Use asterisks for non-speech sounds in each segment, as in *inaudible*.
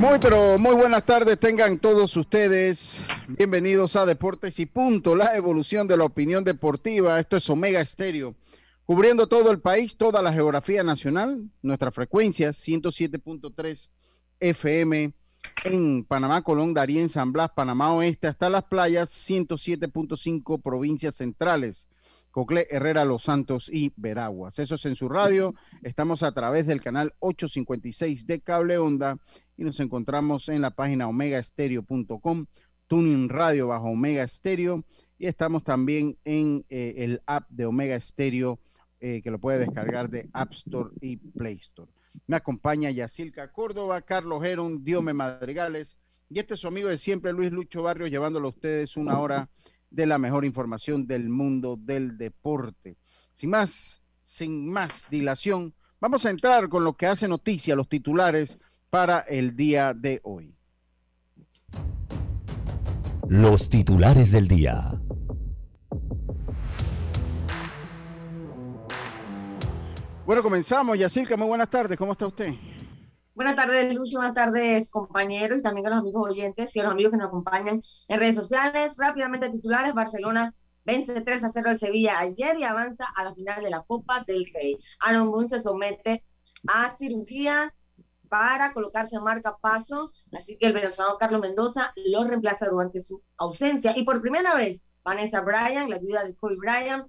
Muy, pero muy buenas tardes tengan todos ustedes. Bienvenidos a Deportes y Punto, la evolución de la opinión deportiva. Esto es Omega Estéreo, cubriendo todo el país, toda la geografía nacional. Nuestra frecuencia 107.3 FM en Panamá, Colón, Darien, San Blas, Panamá Oeste, hasta las playas 107.5 provincias centrales. Cocle, Herrera, Los Santos y Veraguas. Eso es en su radio. *laughs* Estamos a través del canal 856 de Cable Onda y nos encontramos en la página omegaestereo.com, Tuning Radio bajo Omega Stereo y estamos también en eh, el app de Omega Stereo eh, que lo puede descargar de App Store y Play Store. Me acompaña Yacilca Córdoba, Carlos Geron, Diome Madrigales y este es su amigo de siempre, Luis Lucho Barrios, llevándolo a ustedes una hora de la mejor información del mundo del deporte. Sin más, sin más dilación, vamos a entrar con lo que hace noticia, los titulares para el día de hoy. Los titulares del día. Bueno, comenzamos. Yacirca, muy buenas tardes. ¿Cómo está usted? Buenas tardes, Lucio. Buenas tardes, compañeros y también a los amigos oyentes y a los amigos que nos acompañan en redes sociales. Rápidamente, titulares: Barcelona vence 3 a 0 al Sevilla ayer y avanza a la final de la Copa del Rey. Aaron Boone se somete a cirugía para colocarse en marcapasos, así que el venezolano Carlos Mendoza lo reemplaza durante su ausencia. Y por primera vez, Vanessa Bryan, la viuda de Kobe Bryan,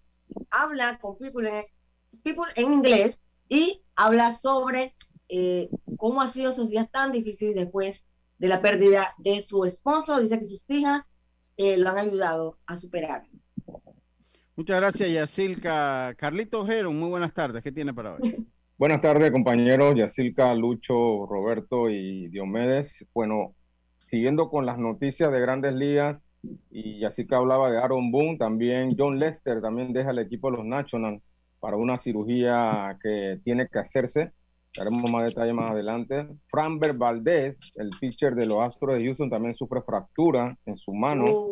habla con People en, inglés y habla sobre eh, cómo ha sido esos días tan difíciles después de la pérdida de su esposo. Dice que sus hijas eh, lo han ayudado a superar. Muchas gracias, Yacilca. Carlito Ojero, muy buenas tardes. ¿Qué tiene para hoy? *laughs* Buenas tardes, compañeros Yacilca, Lucho, Roberto y Diomedes. Bueno, siguiendo con las noticias de grandes ligas, y Yacilca hablaba de Aaron Boone, también John Lester también deja el equipo de los Nationals para una cirugía que tiene que hacerse. Haremos más detalle más adelante. Framber Valdez, el pitcher de los Astros de Houston, también sufre fractura en su mano. Oh.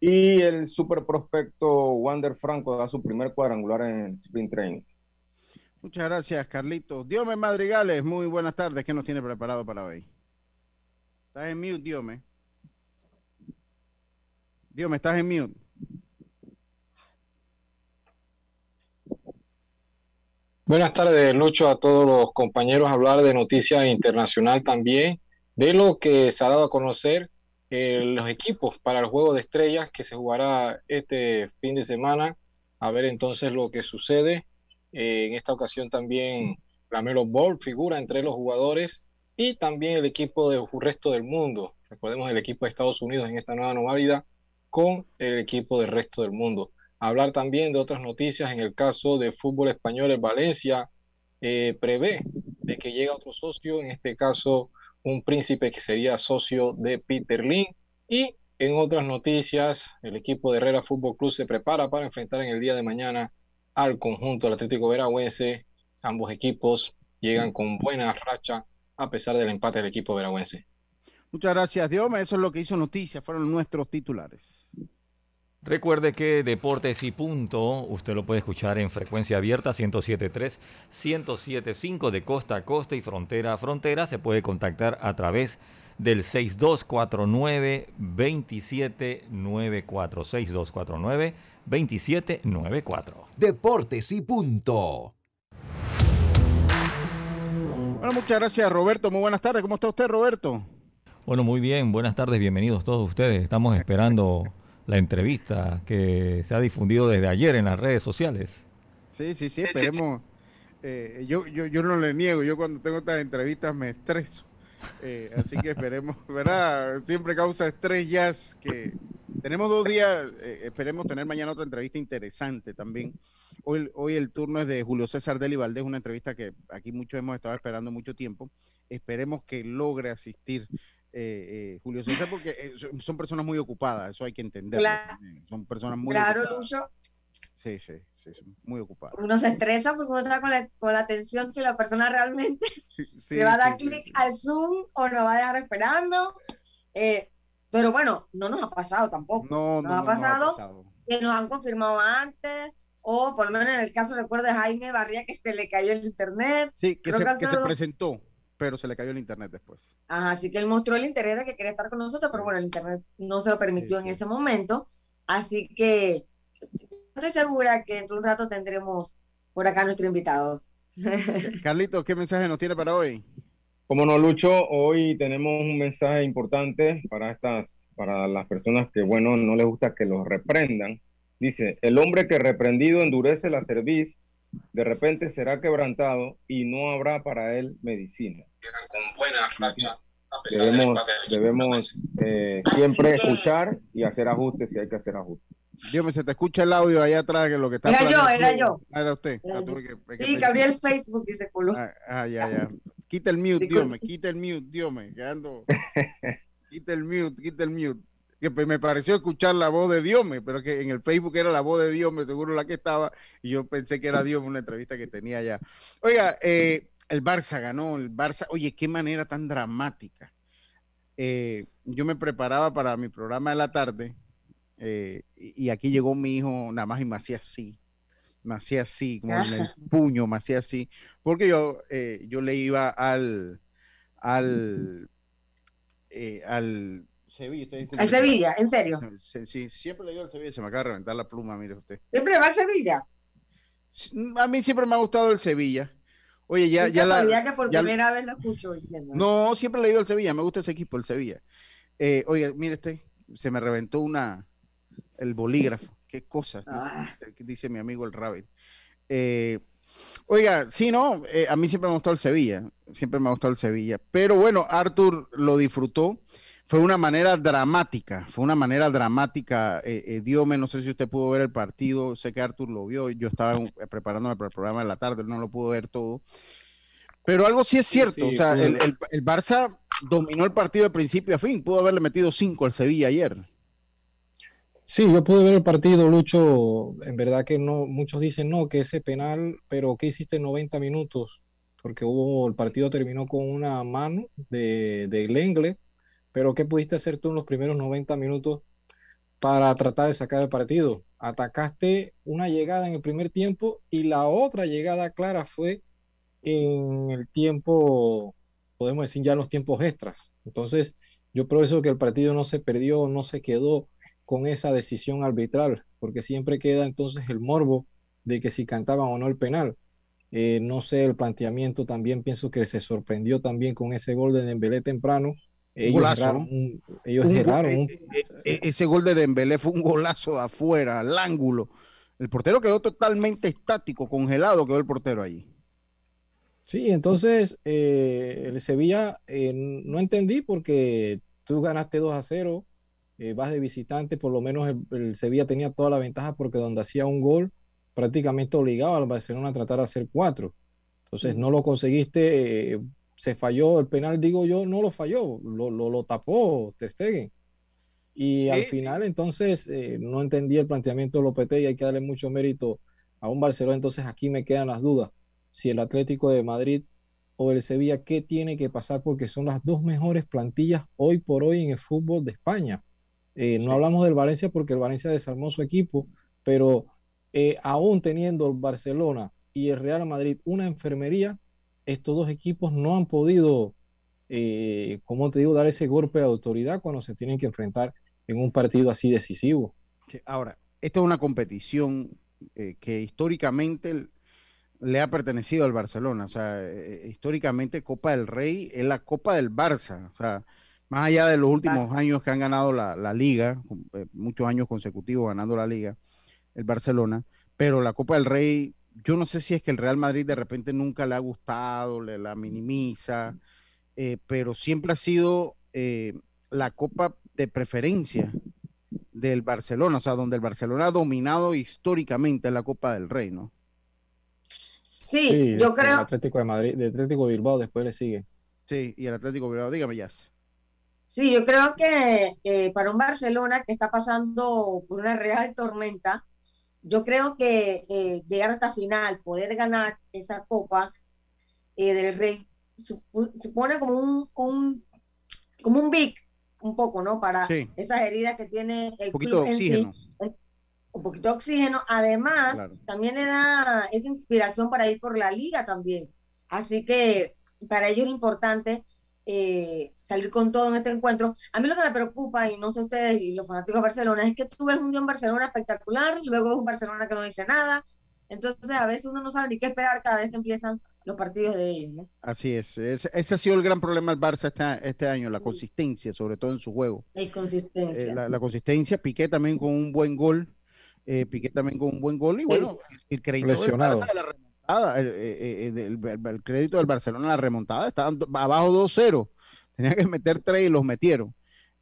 Y el super prospecto Wander Franco da su primer cuadrangular en Spring Training. Muchas gracias, Carlitos. Diome Madrigales, muy buenas tardes. ¿Qué nos tiene preparado para hoy? Estás en mute, Diome. Diome, estás en mute. Buenas tardes, Lucho, a todos los compañeros. Hablar de noticias internacional también, de lo que se ha dado a conocer eh, los equipos para el juego de estrellas que se jugará este fin de semana. A ver entonces lo que sucede. Eh, en esta ocasión también la Melo Ball figura entre los jugadores y también el equipo del resto del mundo. Recordemos el equipo de Estados Unidos en esta nueva normalidad con el equipo del resto del mundo hablar también de otras noticias en el caso de fútbol español en Valencia. Eh, prevé de que llega otro socio, en este caso un príncipe que sería socio de Peter Lin. Y en otras noticias, el equipo de Herrera Fútbol Club se prepara para enfrentar en el día de mañana al conjunto del Atlético Veragüense. Ambos equipos llegan con buena racha a pesar del empate del equipo veragüense. Muchas gracias, Dioma. Eso es lo que hizo noticia, fueron nuestros titulares. Recuerde que Deportes y Punto, usted lo puede escuchar en frecuencia abierta 107.3, 107.5 de costa a costa y frontera a frontera. Se puede contactar a través del 6249-2794. 6249-2794. Deportes y Punto. Bueno, muchas gracias, Roberto. Muy buenas tardes. ¿Cómo está usted, Roberto? Bueno, muy bien. Buenas tardes. Bienvenidos todos ustedes. Estamos esperando la entrevista que se ha difundido desde ayer en las redes sociales. Sí, sí, sí, esperemos. Eh, yo, yo, yo no le niego, yo cuando tengo estas entrevistas me estreso. Eh, así que esperemos, *laughs* ¿verdad? Siempre causa estrés ya que tenemos dos días, eh, esperemos tener mañana otra entrevista interesante también. hoy, hoy el turno es de Julio César Deli Valdés, una entrevista que aquí muchos hemos estado esperando mucho tiempo. Esperemos que logre asistir eh, eh, Julio César, porque eh, son personas muy ocupadas, eso hay que entenderlo. Son personas muy claro, Lucho. Sí, sí, sí, muy ocupadas. Uno se estresa porque uno está con la, con la atención si la persona realmente *laughs* *laughs* le va a dar clic al Zoom o lo va a dejar esperando. pero bueno, no nos ha pasado tampoco. No, nos, ha, pasado que nos han confirmado antes, o por lo menos en el caso, recuerdo de Jaime Barría, que se le cayó el internet. Sí, que, se, que se presentó pero se le cayó el internet después. Ajá, así que él mostró el interés de que quería estar con nosotros, pero bueno, el internet no se lo permitió en ese momento. Así que estoy segura que en un rato tendremos por acá nuestro invitado. *laughs* Carlito, ¿qué mensaje nos tiene para hoy? Como no, Lucho, hoy tenemos un mensaje importante para estas, para las personas que, bueno, no les gusta que los reprendan. Dice, el hombre que reprendido endurece la cerviz de repente será quebrantado y no habrá para él medicina. Debemos, debemos eh, siempre escuchar y hacer ajustes si hay que hacer ajustes. Dios se te escucha el audio allá atrás que lo que está. Era yo, era yo. Ah, era usted. Ah, sí, que abrí el Facebook y se coló. Ah, ah, ya, ya. Quita el mute, Dios me, quita el mute, Dios me, quedando. quita el mute, quita el mute que me pareció escuchar la voz de Diome, pero que en el Facebook era la voz de Diome, seguro la que estaba, y yo pensé que era Diome una entrevista que tenía ya. Oiga, eh, el Barça ganó, el Barça, oye, qué manera tan dramática. Eh, yo me preparaba para mi programa de la tarde eh, y aquí llegó mi hijo, nada más y me hacía así, me hacía así, como en el puño, me hacía así, porque yo, yo le iba al, al, al Sevilla, ¿El Sevilla? ¿En serio? Sí, siempre le digo al Sevilla, se me acaba de reventar la pluma, mire usted. ¿Siempre va al Sevilla? A mí siempre me ha gustado el Sevilla. Oye, ya, ya la. que por primera vez lo escucho diciendo. No, siempre le digo al Sevilla, me gusta ese equipo, el Sevilla. Eh, oye, mire este, se me reventó una, el bolígrafo. Qué cosa, ah. dice mi amigo el Rabbit. Eh, oiga, sí, no, eh, a mí siempre me ha gustado el Sevilla, siempre me ha gustado el Sevilla. Pero bueno, Arthur lo disfrutó fue una manera dramática, fue una manera dramática. Eh, eh, Diome, no sé si usted pudo ver el partido, sé que Artur lo vio, yo estaba eh, preparándome para el programa de la tarde, no lo pudo ver todo. Pero algo sí es cierto, o sea, el, el, Barça dominó el partido de principio a fin, pudo haberle metido cinco al Sevilla ayer. Sí, yo pude ver el partido, Lucho. En verdad que no, muchos dicen no, que ese penal, pero ¿qué hiciste en 90 minutos? Porque hubo, el partido terminó con una mano de, de Lengle pero ¿qué pudiste hacer tú en los primeros 90 minutos para tratar de sacar el partido? Atacaste una llegada en el primer tiempo y la otra llegada clara fue en el tiempo, podemos decir ya los tiempos extras. Entonces, yo por eso que el partido no se perdió, no se quedó con esa decisión arbitral, porque siempre queda entonces el morbo de que si cantaban o no el penal. Eh, no sé, el planteamiento también pienso que se sorprendió también con ese gol de Dembélé temprano, ellos golazo. ellos eh, eh, eh, ese gol de Dembélé fue un golazo de afuera, al ángulo. El portero quedó totalmente estático, congelado quedó el portero ahí. Sí, entonces el Sevilla no entendí porque tú ganaste 2 a 0, vas de visitante, por lo menos el, Sevilla tenía toda la ventaja porque donde hacía un gol prácticamente obligaba al Barcelona a tratar de hacer cuatro. Entonces no lo conseguiste se falló el penal, digo yo, no lo falló, lo, lo, lo tapó Ter Y al final, entonces, eh, no entendí el planteamiento de Lopetegui, y hay que darle mucho mérito a un Barcelona. Entonces, aquí me quedan las dudas. Si el Atlético de Madrid o el Sevilla, ¿qué tiene que pasar? Porque son las dos mejores plantillas hoy por hoy en el fútbol de España. Eh, no hablamos del Valencia porque el Valencia desarmó su equipo, pero eh, aún teniendo el Barcelona y el Real Madrid una enfermería, estos dos equipos no han podido, eh, como te digo, dar ese golpe de autoridad cuando se tienen que enfrentar en un partido así decisivo. Ahora, esto es una competición eh, que históricamente le ha pertenecido al Barcelona. O sea, eh, históricamente Copa del Rey es la Copa del Barça. O sea, más allá de los últimos años que han ganado la, la liga, muchos años consecutivos ganando la liga, el Barcelona, pero la Copa del Rey yo no sé si es que el Real Madrid de repente nunca le ha gustado, le la minimiza, eh, pero siempre ha sido eh, la copa de preferencia del Barcelona, o sea, donde el Barcelona ha dominado históricamente la Copa del Rey, ¿no? Sí, yo creo. El Atlético de Madrid, de Atlético de Bilbao después le sigue. Sí, y el Atlético de Bilbao, dígame, ya. Sí, yo creo que para un Barcelona que está pasando por una real tormenta, yo creo que eh, llegar hasta final, poder ganar esa copa eh, del Rey, supone como un, como un big, un poco, ¿no? Para esas heridas que tiene el un poquito de oxígeno. un poquito de oxígeno. Además, también le da esa inspiración para ir por la liga también. Así que para ellos es importante eh, salir con todo en este encuentro. A mí lo que me preocupa, y no sé ustedes y los fanáticos de Barcelona, es que tú ves un día en Barcelona espectacular, y luego ves un Barcelona que no dice nada. Entonces, a veces uno no sabe ni qué esperar cada vez que empiezan los partidos de ellos. Así es. ese ha sido el gran problema del Barça este, este año, la consistencia, sobre todo en su juego. La consistencia. Eh, la, consistencia, Piqué también con un buen gol. Eh, Piqué también con un buen gol. Y bueno, el crédito del Barça de la remontada, eh, el, crédito del Barcelona la remontada, estaban abajo 2-0. Tenían que meter tres y los metieron.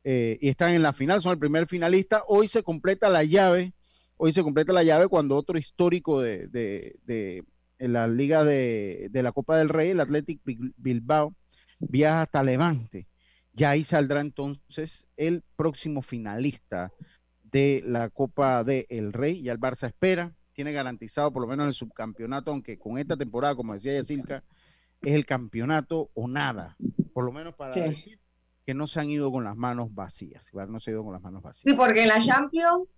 y están en la final, son el primer finalista. Hoy se completa la llave. Hoy se completa la llave cuando otro histórico de en la Liga de, la Copa del Rey, el Athletic Bilbao, viaja hasta Levante. Ya ahí saldrá entonces el próximo finalista de la Copa del Rey. Ya el Barça espera, tiene garantizado por lo menos el subcampeonato, aunque con esta temporada, como decía Yacilca, es el campeonato o nada. Por lo menos para decir que no se han ido con las manos vacías. No se han ido con las manos vacías. Sí, porque en la Champions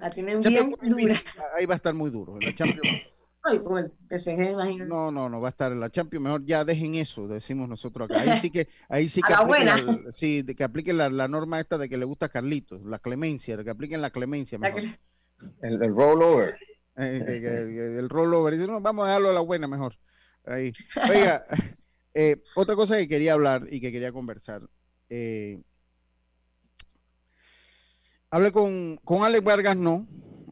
la tienen bien dura. Ahí va a estar muy duro. En la Champions *laughs* no, no, no, va a estar en la Champions. Mejor ya dejen eso, decimos nosotros acá. Ahí sí que, ahí sí *laughs* que apliquen, sí, de que apliquen la, norma esta de que le gusta a Carlitos, la clemencia, de que apliquen la clemencia. Mejor. El, rollover. *laughs* El, rollover. Dice, no, vamos a dejarlo a la buena mejor. Ahí. Oiga, *laughs* eh, otra cosa que quería hablar y que quería conversar. Eh, hablé con, con Alex Vargas, no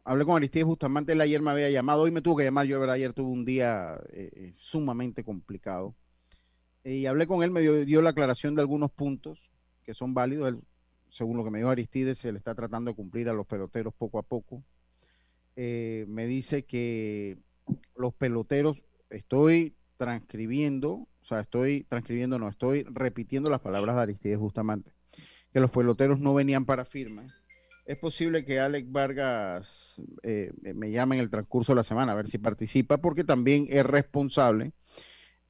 hablé con Aristides Bustamante, él ayer me había llamado, hoy me tuvo que llamar, yo verdad, ayer tuve un día eh, sumamente complicado. y hablé con él, me dio, la aclaración de algunos puntos que son válidos. Según lo que me dijo Aristides, se le está tratando de cumplir a los peloteros poco a poco. Eh, me dice que los peloteros, estoy transcribiendo, o sea, estoy transcribiendo, no, estoy repitiendo las palabras de Aristides Bustamante, que los peloteros no venían para firma es posible que Alex Vargas eh, me llame en el transcurso de la semana a ver si participa, porque también es responsable,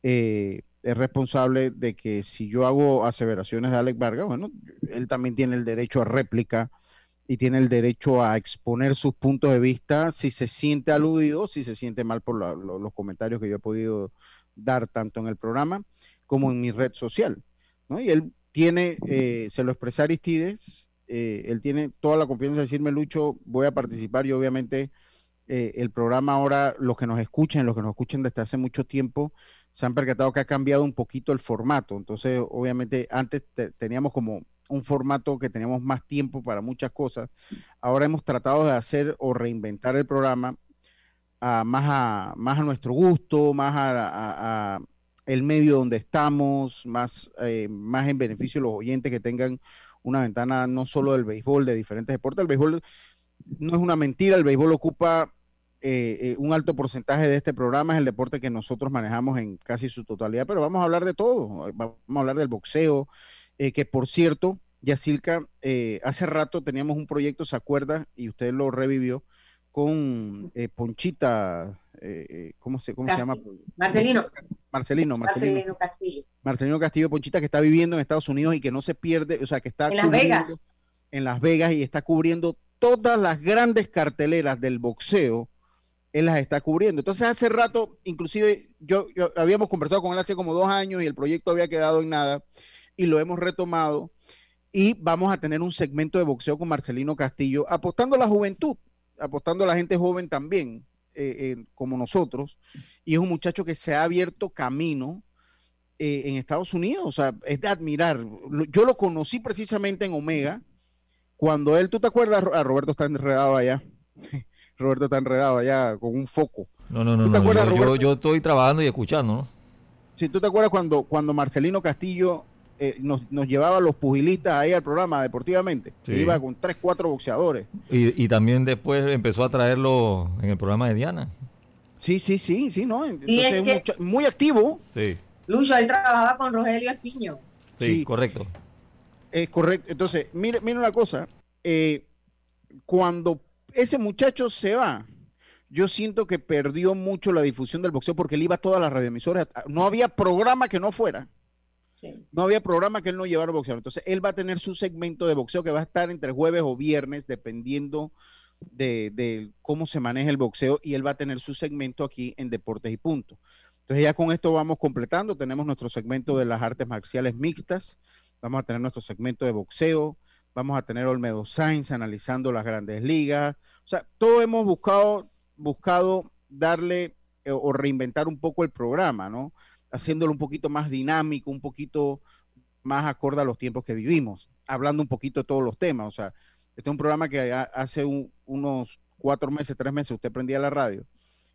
eh, es responsable de que si yo hago aseveraciones de Alex Vargas, bueno, él también tiene el derecho a réplica y tiene el derecho a exponer sus puntos de vista si se siente aludido, si se siente mal por los comentarios que yo he podido dar tanto en el programa como en mi red social. ¿no? Y él tiene, eh, se lo expresé a Aristides, eh, él tiene toda la confianza de decirme, Lucho, voy a participar y obviamente eh, el programa ahora, los que nos escuchan, los que nos escuchan desde hace mucho tiempo, se han percatado que ha cambiado un poquito el formato. Entonces, obviamente, antes teníamos como un formato que teníamos más tiempo para muchas cosas. Ahora hemos tratado de hacer o reinventar el programa más, a, más a nuestro gusto, más a, el medio donde estamos, más, eh, más en beneficio de los oyentes que tengan una ventana no solo del béisbol, de diferentes deportes. El béisbol no es una mentira, el béisbol ocupa eh, eh, un alto porcentaje de este programa, es el deporte que nosotros manejamos en casi su totalidad, pero vamos a hablar de todo, vamos a hablar del boxeo, eh, que por cierto, Yacilca, hace rato teníamos un proyecto, ¿se acuerda? Y usted lo revivió con Ponchita, ¿cómo, se, cómo se llama? Marcelino. Marcelino, Marcelino, Castillo. Marcelino Castillo Ponchita, que está viviendo en Estados Unidos y que no se pierde, o sea, que está en Las Vegas. En Las Vegas y está cubriendo todas las grandes carteleras del boxeo, él las está cubriendo. Entonces, hace rato, inclusive, yo, habíamos conversado con él hace como dos años y el proyecto había quedado en nada y lo hemos retomado y vamos a tener un segmento de boxeo con Marcelino Castillo, apostando a la juventud, apostando a la gente joven también. Eh, eh, como nosotros, y es un muchacho que se ha abierto camino eh, en Estados Unidos, o sea, es de admirar. Yo lo conocí precisamente en Omega, cuando él, ¿tú te acuerdas? A Roberto está enredado allá. Roberto está enredado allá con un foco. No, no, no, no yo, estoy trabajando y escuchando, ¿no? Sí, ¿tú te acuerdas cuando, cuando Marcelino Castillo eh, nos, nos, llevaba a los pugilistas ahí al programa deportivamente. Iba con tres, cuatro boxeadores. Y, y, también después empezó a traerlo en el programa de Diana. Sí, sí, sí, sí, ¿no? Entonces muy activo. Sí. Lucho, él trabajaba con Rogelio Espiño. Sí, correcto. Es correcto. Entonces, mire, mire una cosa. Eh, cuando ese muchacho se va, yo siento que perdió mucho la difusión del boxeo porque él iba a todas las radioemisoras. No había programa que no fuera. No había programa que él no llevara boxeo. Entonces, él va a tener su segmento de boxeo que va a estar entre jueves o viernes, dependiendo de, cómo se maneja el boxeo, y él va a tener su segmento aquí en Deportes y Punto. Entonces, ya con esto vamos completando. Tenemos nuestro segmento de las artes marciales mixtas, vamos a tener nuestro segmento de boxeo, vamos a tener Olmedo Sainz analizando las grandes ligas. O sea, todo hemos buscado, buscado darle eh, o reinventar un poco el programa, ¿no? haciéndolo un poquito más dinámico, un poquito más acorde a los tiempos que vivimos, hablando un poquito de todos los temas. O sea, este es un programa que hace unos cuatro meses, tres meses, usted prendía la radio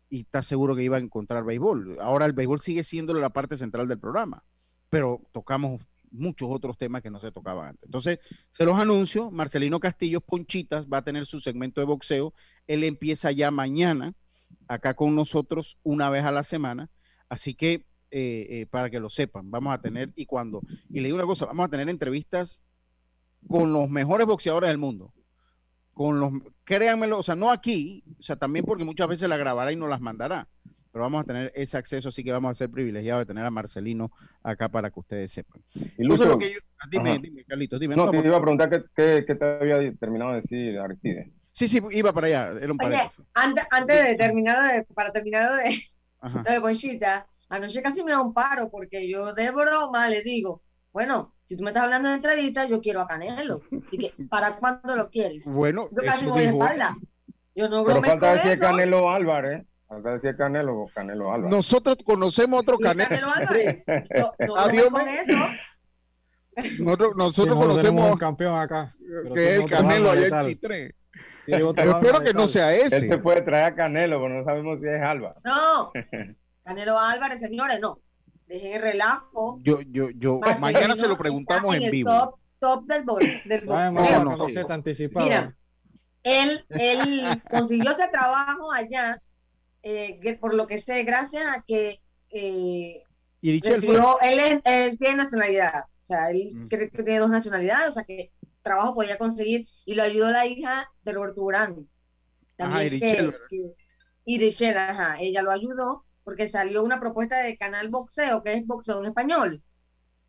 y está seguro que iba a encontrar béisbol. Ahora el béisbol sigue siendo la parte central del programa, pero tocamos muchos otros temas que no se tocaban antes. Entonces, se los anuncio, Marcelino Castillo Ponchitas va a tener su segmento de boxeo. Él empieza ya mañana acá con nosotros una vez a la semana. Así que eh, eh, para que lo sepan. Vamos a tener, y cuando, y le digo una cosa, vamos a tener entrevistas con los mejores boxeadores del mundo. Con los, créanmelo, o sea, no aquí, o sea, también porque muchas veces la grabará y no las mandará, pero vamos a tener ese acceso, así que vamos a ser privilegiados de tener a Marcelino acá para que ustedes sepan. Y Lucho, que dime, dime, Carlitos, dime. No, te iba a preguntar qué, qué, te había terminado de decir Aristides. Sí, sí, iba para allá. Era un antes, antes de terminar, de, para terminar de, de Bonchita, Anoche casi me da un paro porque yo de broma le digo, bueno, si tú me estás hablando de entrevista, yo quiero a Canelo. Así que, ¿para cuándo lo quieres? Bueno, yo casi voy espalda. Yo no Pero falta decir Canelo Álvarez. Canelo, Canelo Álvarez. Nosotros conocemos otro Canelo. Canelo Álvarez. *laughs* Adiós, Nosotros, nosotros conocemos un campeón acá. Que es el Canelo allá en Chitré. espero que no sea ese. Él se puede traer a Canelo, pero no sabemos si es Álvarez. No. Canelo Álvarez, señores, no. Dejen el relajo. Yo, yo, yo, mañana se lo preguntamos en, vivo. Top, top del, del boxeo. No, no, no, Mira, él, él consiguió ese trabajo allá, eh, por lo que sé, gracias a que eh, recibió, él, él, tiene nacionalidad. O sea, él mm. cree que tiene dos nacionalidades, o sea que trabajo podía conseguir y lo ayudó la hija de Roberto Durán. También ajá, Irichel, ajá, ella lo ayudó porque salió una propuesta de canal boxeo, que es boxeo en español,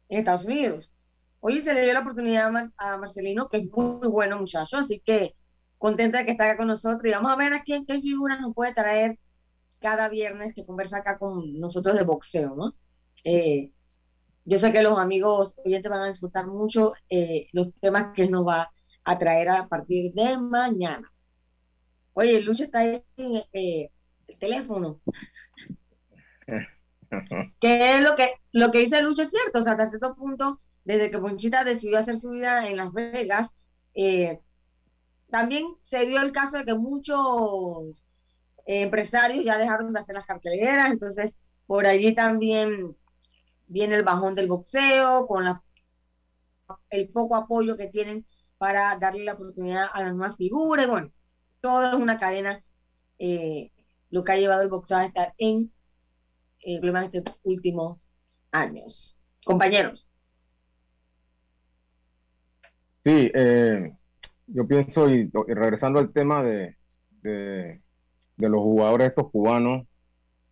en Estados Unidos. Hoy se le dio la oportunidad a, Marcelino, que es muy, bueno muchacho, así que contenta de que está acá con nosotros y vamos a ver a quién, qué figuras nos puede traer cada viernes que conversa acá con nosotros de boxeo, ¿no? Eh, yo sé que los amigos oyentes van a disfrutar mucho eh, los temas que nos va a traer a partir de mañana. Oye, Lucho está ahí en eh, el teléfono. *laughs* que es lo que, lo que dice Lucho es cierto, o sea, hasta cierto punto, desde que Ponchita decidió hacer su vida en Las Vegas, eh, también se dio el caso de que muchos empresarios ya dejaron de hacer las carteleras, entonces por allí también viene el bajón del boxeo, con la, el poco apoyo que tienen para darle la oportunidad a las nuevas figuras, bueno, todo es una cadena, eh, lo que ha llevado el boxeo a estar en en estos últimos años. Compañeros. Sí, eh, yo pienso, y, regresando al tema de, los jugadores estos cubanos,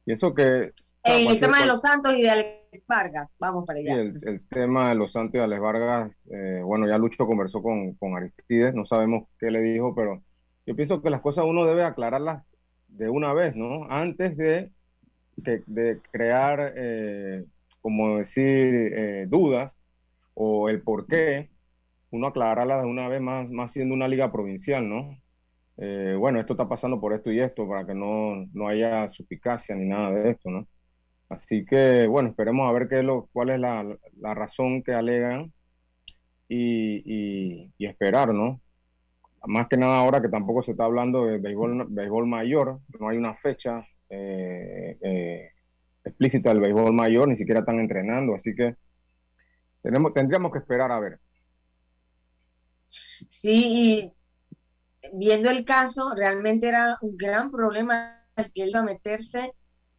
pienso que... el tema de los Santos y de Alex Vargas, vamos para allá. el, tema de los Santos y de Alex Vargas, eh, bueno, ya Lucho conversó con, con Aristides, no sabemos qué le dijo, pero yo pienso que las cosas uno debe aclararlas de una vez, ¿no? Antes de de crear, eh, como decir, eh, dudas o el por qué, uno aclararla de una vez más, más siendo una liga provincial, ¿no? Eh, bueno, esto está pasando por esto y esto, para que no, no haya suspicacia ni nada de esto, ¿no? Así que, bueno, esperemos a ver qué es lo, cuál es la, la razón que alegan y, y, y, esperar, ¿no? Más que nada ahora que tampoco se está hablando de béisbol, béisbol mayor, no hay una fecha eh, eh, explícita del béisbol mayor, ni siquiera están entrenando, así que tenemos, tendríamos que esperar a ver. Sí, y viendo el caso, realmente era un gran problema el que iba a meterse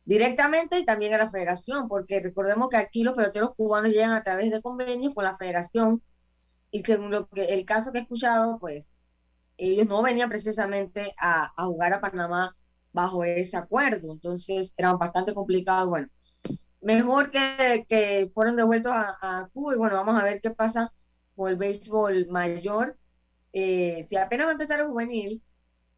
directamente y también a la federación, porque recordemos que aquí los peloteros cubanos llegan a través de convenios con la federación y según lo que el caso que he escuchado, pues ellos no venían precisamente a, jugar a Panamá bajo ese acuerdo, entonces era bastante complicado. Bueno, mejor que, que fueron devueltos a, Cuba y bueno, vamos a ver qué pasa con el béisbol mayor. Eh, si apenas va a empezar el juvenil,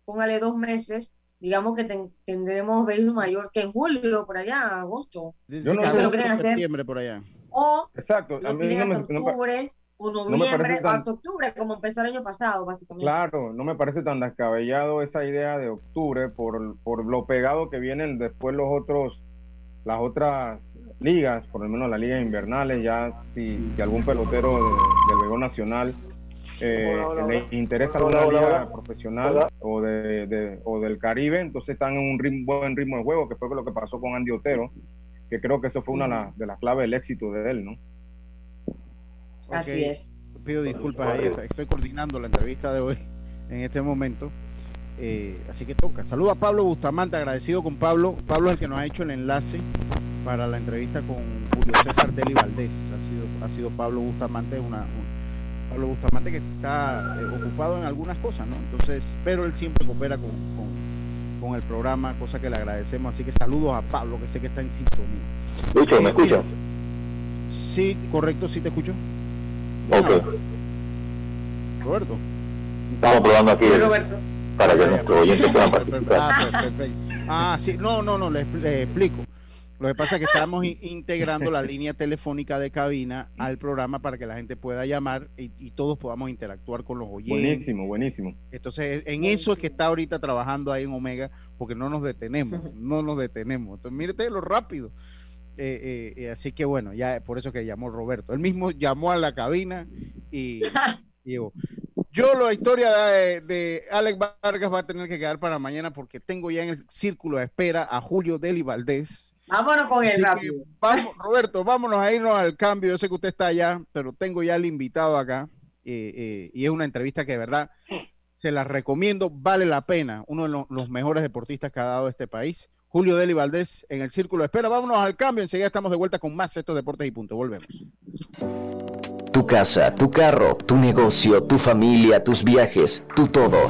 póngale dos meses, digamos que tendremos béisbol mayor que en julio, por allá, agosto. Yo no sé, lo quieren hacer. septiembre por allá. O Exacto. a mí no me, octubre, o noviembre, hasta octubre, como empezó el año pasado, básicamente. Claro, no me parece tan descabellado esa idea de octubre por, por lo pegado que vienen después los otros las otras ligas, por lo menos las ligas invernales, ya si, si algún pelotero del béisbol nacional eh, le interesa alguna liga profesional o, de, o del Caribe, entonces están en un buen ritmo de juego, que fue lo que pasó con Andy Otero, que creo que eso fue una de las claves del éxito de él, ¿no? Así es. Pido disculpas ahí, estoy coordinando la entrevista de hoy en este momento. Eh, así que toca. Saludo a Pablo Bustamante, agradecido con Pablo. Pablo es el que nos ha hecho el enlace para la entrevista con Julio César Deli Valdés. Ha sido, ha sido Pablo Bustamante, una, Pablo Bustamante que está eh, ocupado en algunas cosas, ¿no? Entonces, pero él siempre coopera con, con, el programa, cosa que le agradecemos. Así que saludos a Pablo, que sé que está en sintonía. ¿me escucha? Sí, correcto, sí te escucho. Ok. Roberto. Estamos probando aquí. Roberto. Para que nuestros oyentes puedan *laughs* participar. Ah, ah, sí, no, no, no, le, explico. Lo que pasa es que estamos *laughs* integrando la línea telefónica de cabina al programa para que la gente pueda llamar y, todos podamos interactuar con los oyentes. Buenísimo, buenísimo. Entonces, en eso es que está ahorita trabajando ahí en Omega, porque no nos detenemos, *laughs* no nos detenemos. Entonces, mírate lo rápido. Eh, eh, así que bueno, ya por eso que llamó Roberto. Él mismo llamó a la cabina y, *laughs* yo, la historia de, Alex Vargas va a tener que quedar para mañana porque tengo ya en el círculo de espera a Julio Deli Valdés. Vámonos con el rápido. Vamos, Roberto, vámonos a irnos al cambio. Yo sé que usted está allá, pero tengo ya el invitado acá. Eh, eh, y es una entrevista que de verdad se la recomiendo, vale la pena. Uno de los, mejores deportistas que ha dado este país. Julio Deli Valdés en el círculo de espera. Vámonos al cambio. Enseguida estamos de vuelta con más estos deportes y punto. Volvemos. Tu casa, tu carro, tu negocio, tu familia, tus viajes, tu todo.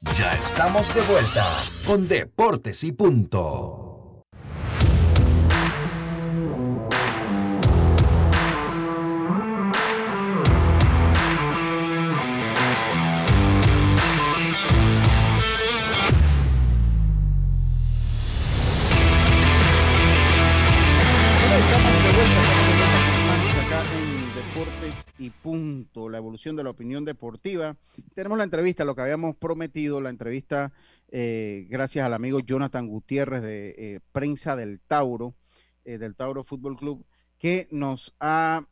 Ya estamos de vuelta con Deportes y Punto. Y punto, la evolución de la opinión deportiva. Tenemos la entrevista, lo que habíamos prometido, la entrevista eh, gracias al amigo Jonathan Gutiérrez de eh, Prensa del Tauro, eh, del Tauro Fútbol Club, que nos ha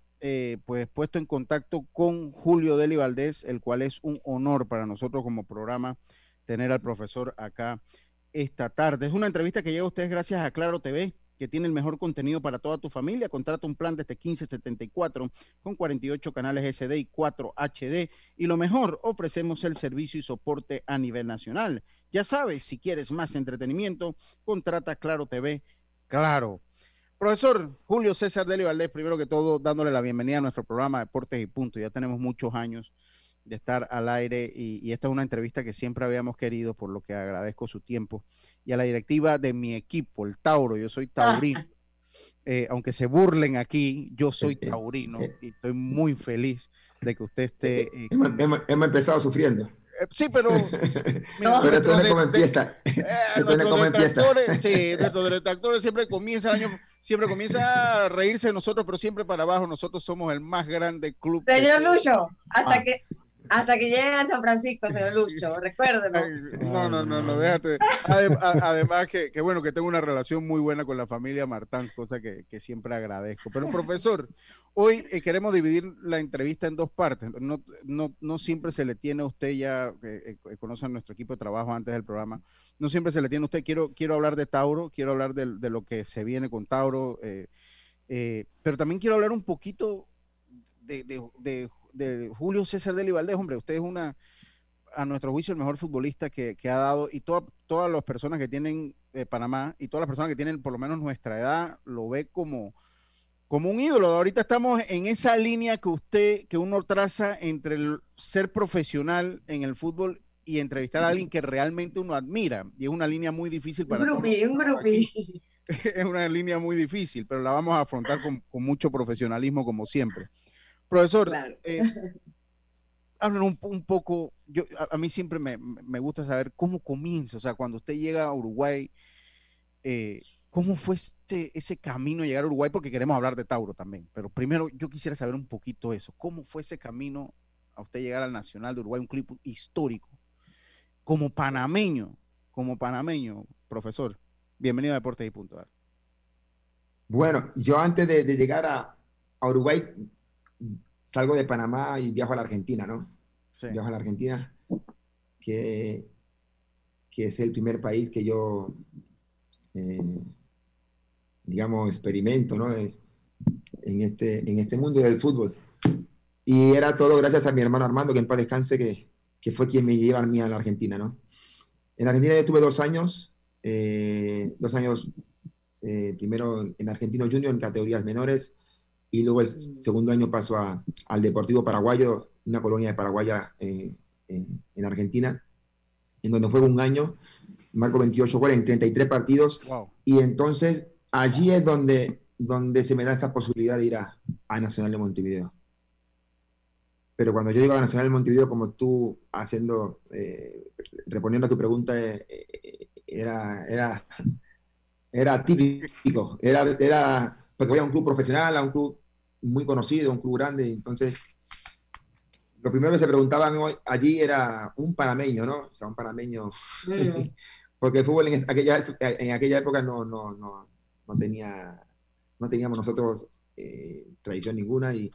pues puesto en contacto con Julio Deli Valdés, el cual es un honor para nosotros como programa tener al profesor acá esta tarde. Es una entrevista que llega a ustedes gracias a Claro TV que tiene el mejor contenido para toda tu familia. Contrata un plan desde 1574 con 48 canales SD y 4 HD. Y lo mejor, ofrecemos el servicio y soporte a nivel nacional. Ya sabes, si quieres más entretenimiento, contrata Claro TV. Claro. Profesor Julio César Deli Valdés, primero que todo, dándole la bienvenida a nuestro programa Deportes y Punto. Ya tenemos muchos años de estar al aire y, esta es una entrevista que siempre habíamos querido, por lo que agradezco su tiempo. Y a la directiva de mi equipo, el Tauro, yo soy taurino. *laughs* Eh, aunque se burlen aquí, yo soy taurino y estoy muy feliz de que usted esté... hemos, empezado sufriendo. Eh, sí, pero. *laughs* pero esto es como empieza. esto es como empieza. Sí, *laughs* nuestros detractores siempre comienza el año, siempre comienza a reírse de nosotros, pero siempre para abajo. Nosotros somos el más grande club. Señor Lucho, hasta ah. que hasta que lleguen a San Francisco, señor Lucho, recuérdelo. No, no, no, no, déjate. Además, que, que, bueno, que tengo una relación muy buena con la familia Martán, cosa que, que siempre agradezco. Pero, profesor, hoy eh, queremos dividir la entrevista en dos partes. No, no, no siempre se le tiene a usted, ya eh, eh, conoce a nuestro equipo de trabajo antes del programa, no siempre se le tiene a usted. Quiero, quiero hablar de Tauro, quiero hablar de, de lo que se viene con Tauro, pero también quiero hablar un poquito de, de, de de Julio César Deli Valdés, hombre, usted es una, a nuestro juicio, el mejor futbolista que, ha dado, y todas las personas que tienen eh, Panamá y todas las personas que tienen por lo menos nuestra edad, lo ve como, como un ídolo. Ahorita estamos en esa línea que usted, que uno traza entre el ser profesional en el fútbol y entrevistar a alguien que realmente uno admira. Y es una línea muy difícil para... Un grupi, un grupi. *laughs* Es una línea muy difícil, pero la vamos a afrontar con, con mucho profesionalismo como siempre. Profesor, eh, *laughs* un, un, poco, yo, a, mí siempre me, gusta saber cómo comienza, o sea, cuando usted llega a Uruguay, eh, ¿cómo fue ese, ese camino a llegar a Uruguay? Porque queremos hablar de Tauro también, pero primero yo quisiera saber un poquito eso, ¿cómo fue ese camino a usted llegar al Nacional de Uruguay, un club histórico, como panameño, como panameño, profesor? Bienvenido a Deportes y Punto. Bueno, yo antes de, de llegar a, a Uruguay salgo de Panamá y viajo a la Argentina, ¿no? Viajo a la Argentina, que, que es el primer país que yo, eh, digamos, experimento, ¿no? en, este, en este mundo del fútbol. Y era todo gracias a mi hermano Armando, que en paz descanse, que, que fue quien me lleva a mí a la Argentina, ¿no? En Argentina yo tuve dos años, eh, dos años, eh, primero en Argentino Junior en categorías menores, y luego el segundo año paso a, al Deportivo Paraguayo, una colonia de Paraguaya eh, eh, en Argentina, en donde juego un año, marco 28 goles en 33 partidos, y entonces allí es donde, donde se me da esta posibilidad de ir a, a Nacional de Montevideo. Pero cuando yo iba a Nacional de Montevideo, como tú haciendo, eh, reponiendo a tu pregunta, era, era, era típico, era, era porque voy a un club profesional, a un club muy conocido, un club grande, entonces lo primero que se preguntaban allí era un panameño, ¿no? O sea, un panameño, *laughs* porque el fútbol en aquella, en aquella época no, no, no, no tenía, no teníamos nosotros eh, tradición ninguna y,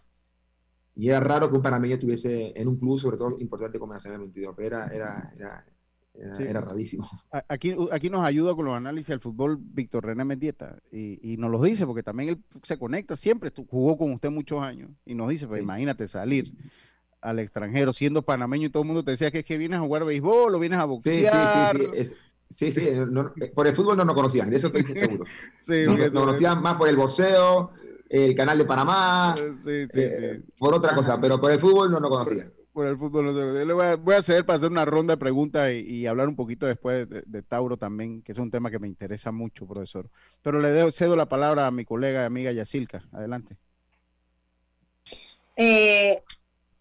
y, era raro que un panameño estuviese en un club, sobre todo importante como Nacional 22, pero era, era, era, era, rarísimo. *laughs* Aquí, aquí nos ayuda con los análisis del fútbol Víctor René Mendieta y, y, nos lo dice porque también él se conecta siempre, jugó con usted muchos años y nos dice, pues imagínate salir al extranjero siendo panameño y todo el mundo te decía que es que vienes a jugar béisbol o vienes a boxear. Sí, sí, sí, sí, eh, por el fútbol no nos conocían, de eso estoy seguro. *laughs* nos, conocían más por el boxeo, el canal de Panamá, eh, por otra cosa, pero por el fútbol no nos conocían por el fútbol. Le voy a, voy a hacer para hacer una ronda de preguntas y, hablar un poquito después de, Tauro también, que es un tema que me interesa mucho, profesor. Pero le cedo la palabra a mi colega y amiga Yacilca. Adelante. Eh,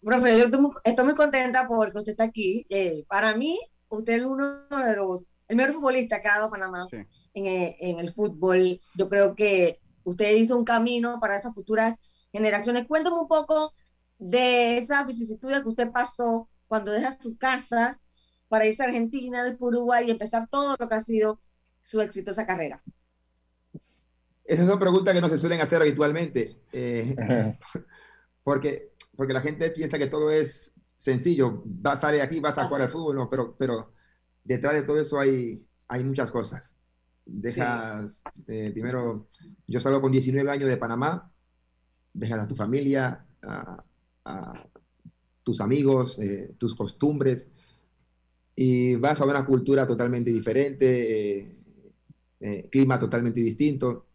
profe, yo estoy muy, contenta porque usted está aquí. Eh, para mí, usted es uno de los, el mejor futbolista que ha dado Panamá en, eh, en el fútbol. Yo creo que usted hizo un camino para esas futuras generaciones. Cuéntame un poco de esa vicisitud que usted pasó cuando deja su casa para irse a Argentina, de Uruguay y empezar todo lo que ha sido su exitosa carrera? Esas son preguntas que no se suelen hacer habitualmente, eh, *laughs* porque, porque la gente piensa que todo es sencillo, vas a salir aquí, vas a jugar al fútbol, no, pero, pero detrás de todo eso hay, hay muchas cosas. Dejas, eh, primero, yo salgo con 19 años de Panamá, dejas a tu familia, a, a tus amigos, eh, tus costumbres, y vas a una cultura totalmente diferente, eh, eh, clima totalmente distinto,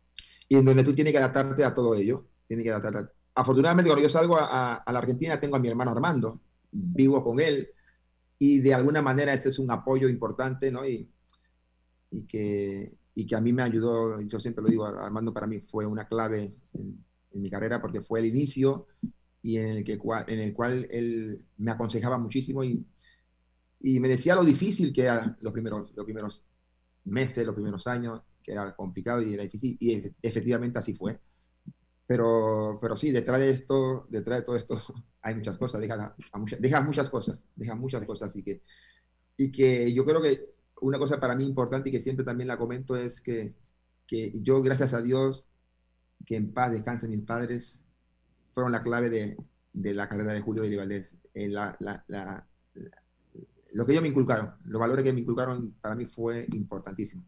y en donde tú tienes que adaptarte a todo ello. Tienes que adaptarte. Afortunadamente, cuando yo salgo a, la Argentina, tengo a mi hermano Armando, vivo con él y de alguna manera ese es un apoyo importante, ¿no? Y, y, que, y que a mí me ayudó, yo siempre lo digo, Armando para mí fue una clave en, mi carrera porque fue el inicio y en el, que, en el cual él me aconsejaba muchísimo y, y me decía lo difícil que eran los primeros, los primeros meses, los primeros años, que era complicado y era difícil, y efectivamente así fue. Pero, pero sí, detrás de esto, detrás de todo esto, *laughs* hay muchas cosas, deja, muchas, deja muchas cosas, deja muchas cosas, y que, y que yo creo que una cosa para mí importante y que siempre también la comento es que, que yo, gracias a Dios, que en paz descansen mis padres, fueron la clave de, de la carrera de Julio de Valdés. Eh, la, la, la, lo que ellos me inculcaron, los valores que me inculcaron para mí fue importantísimo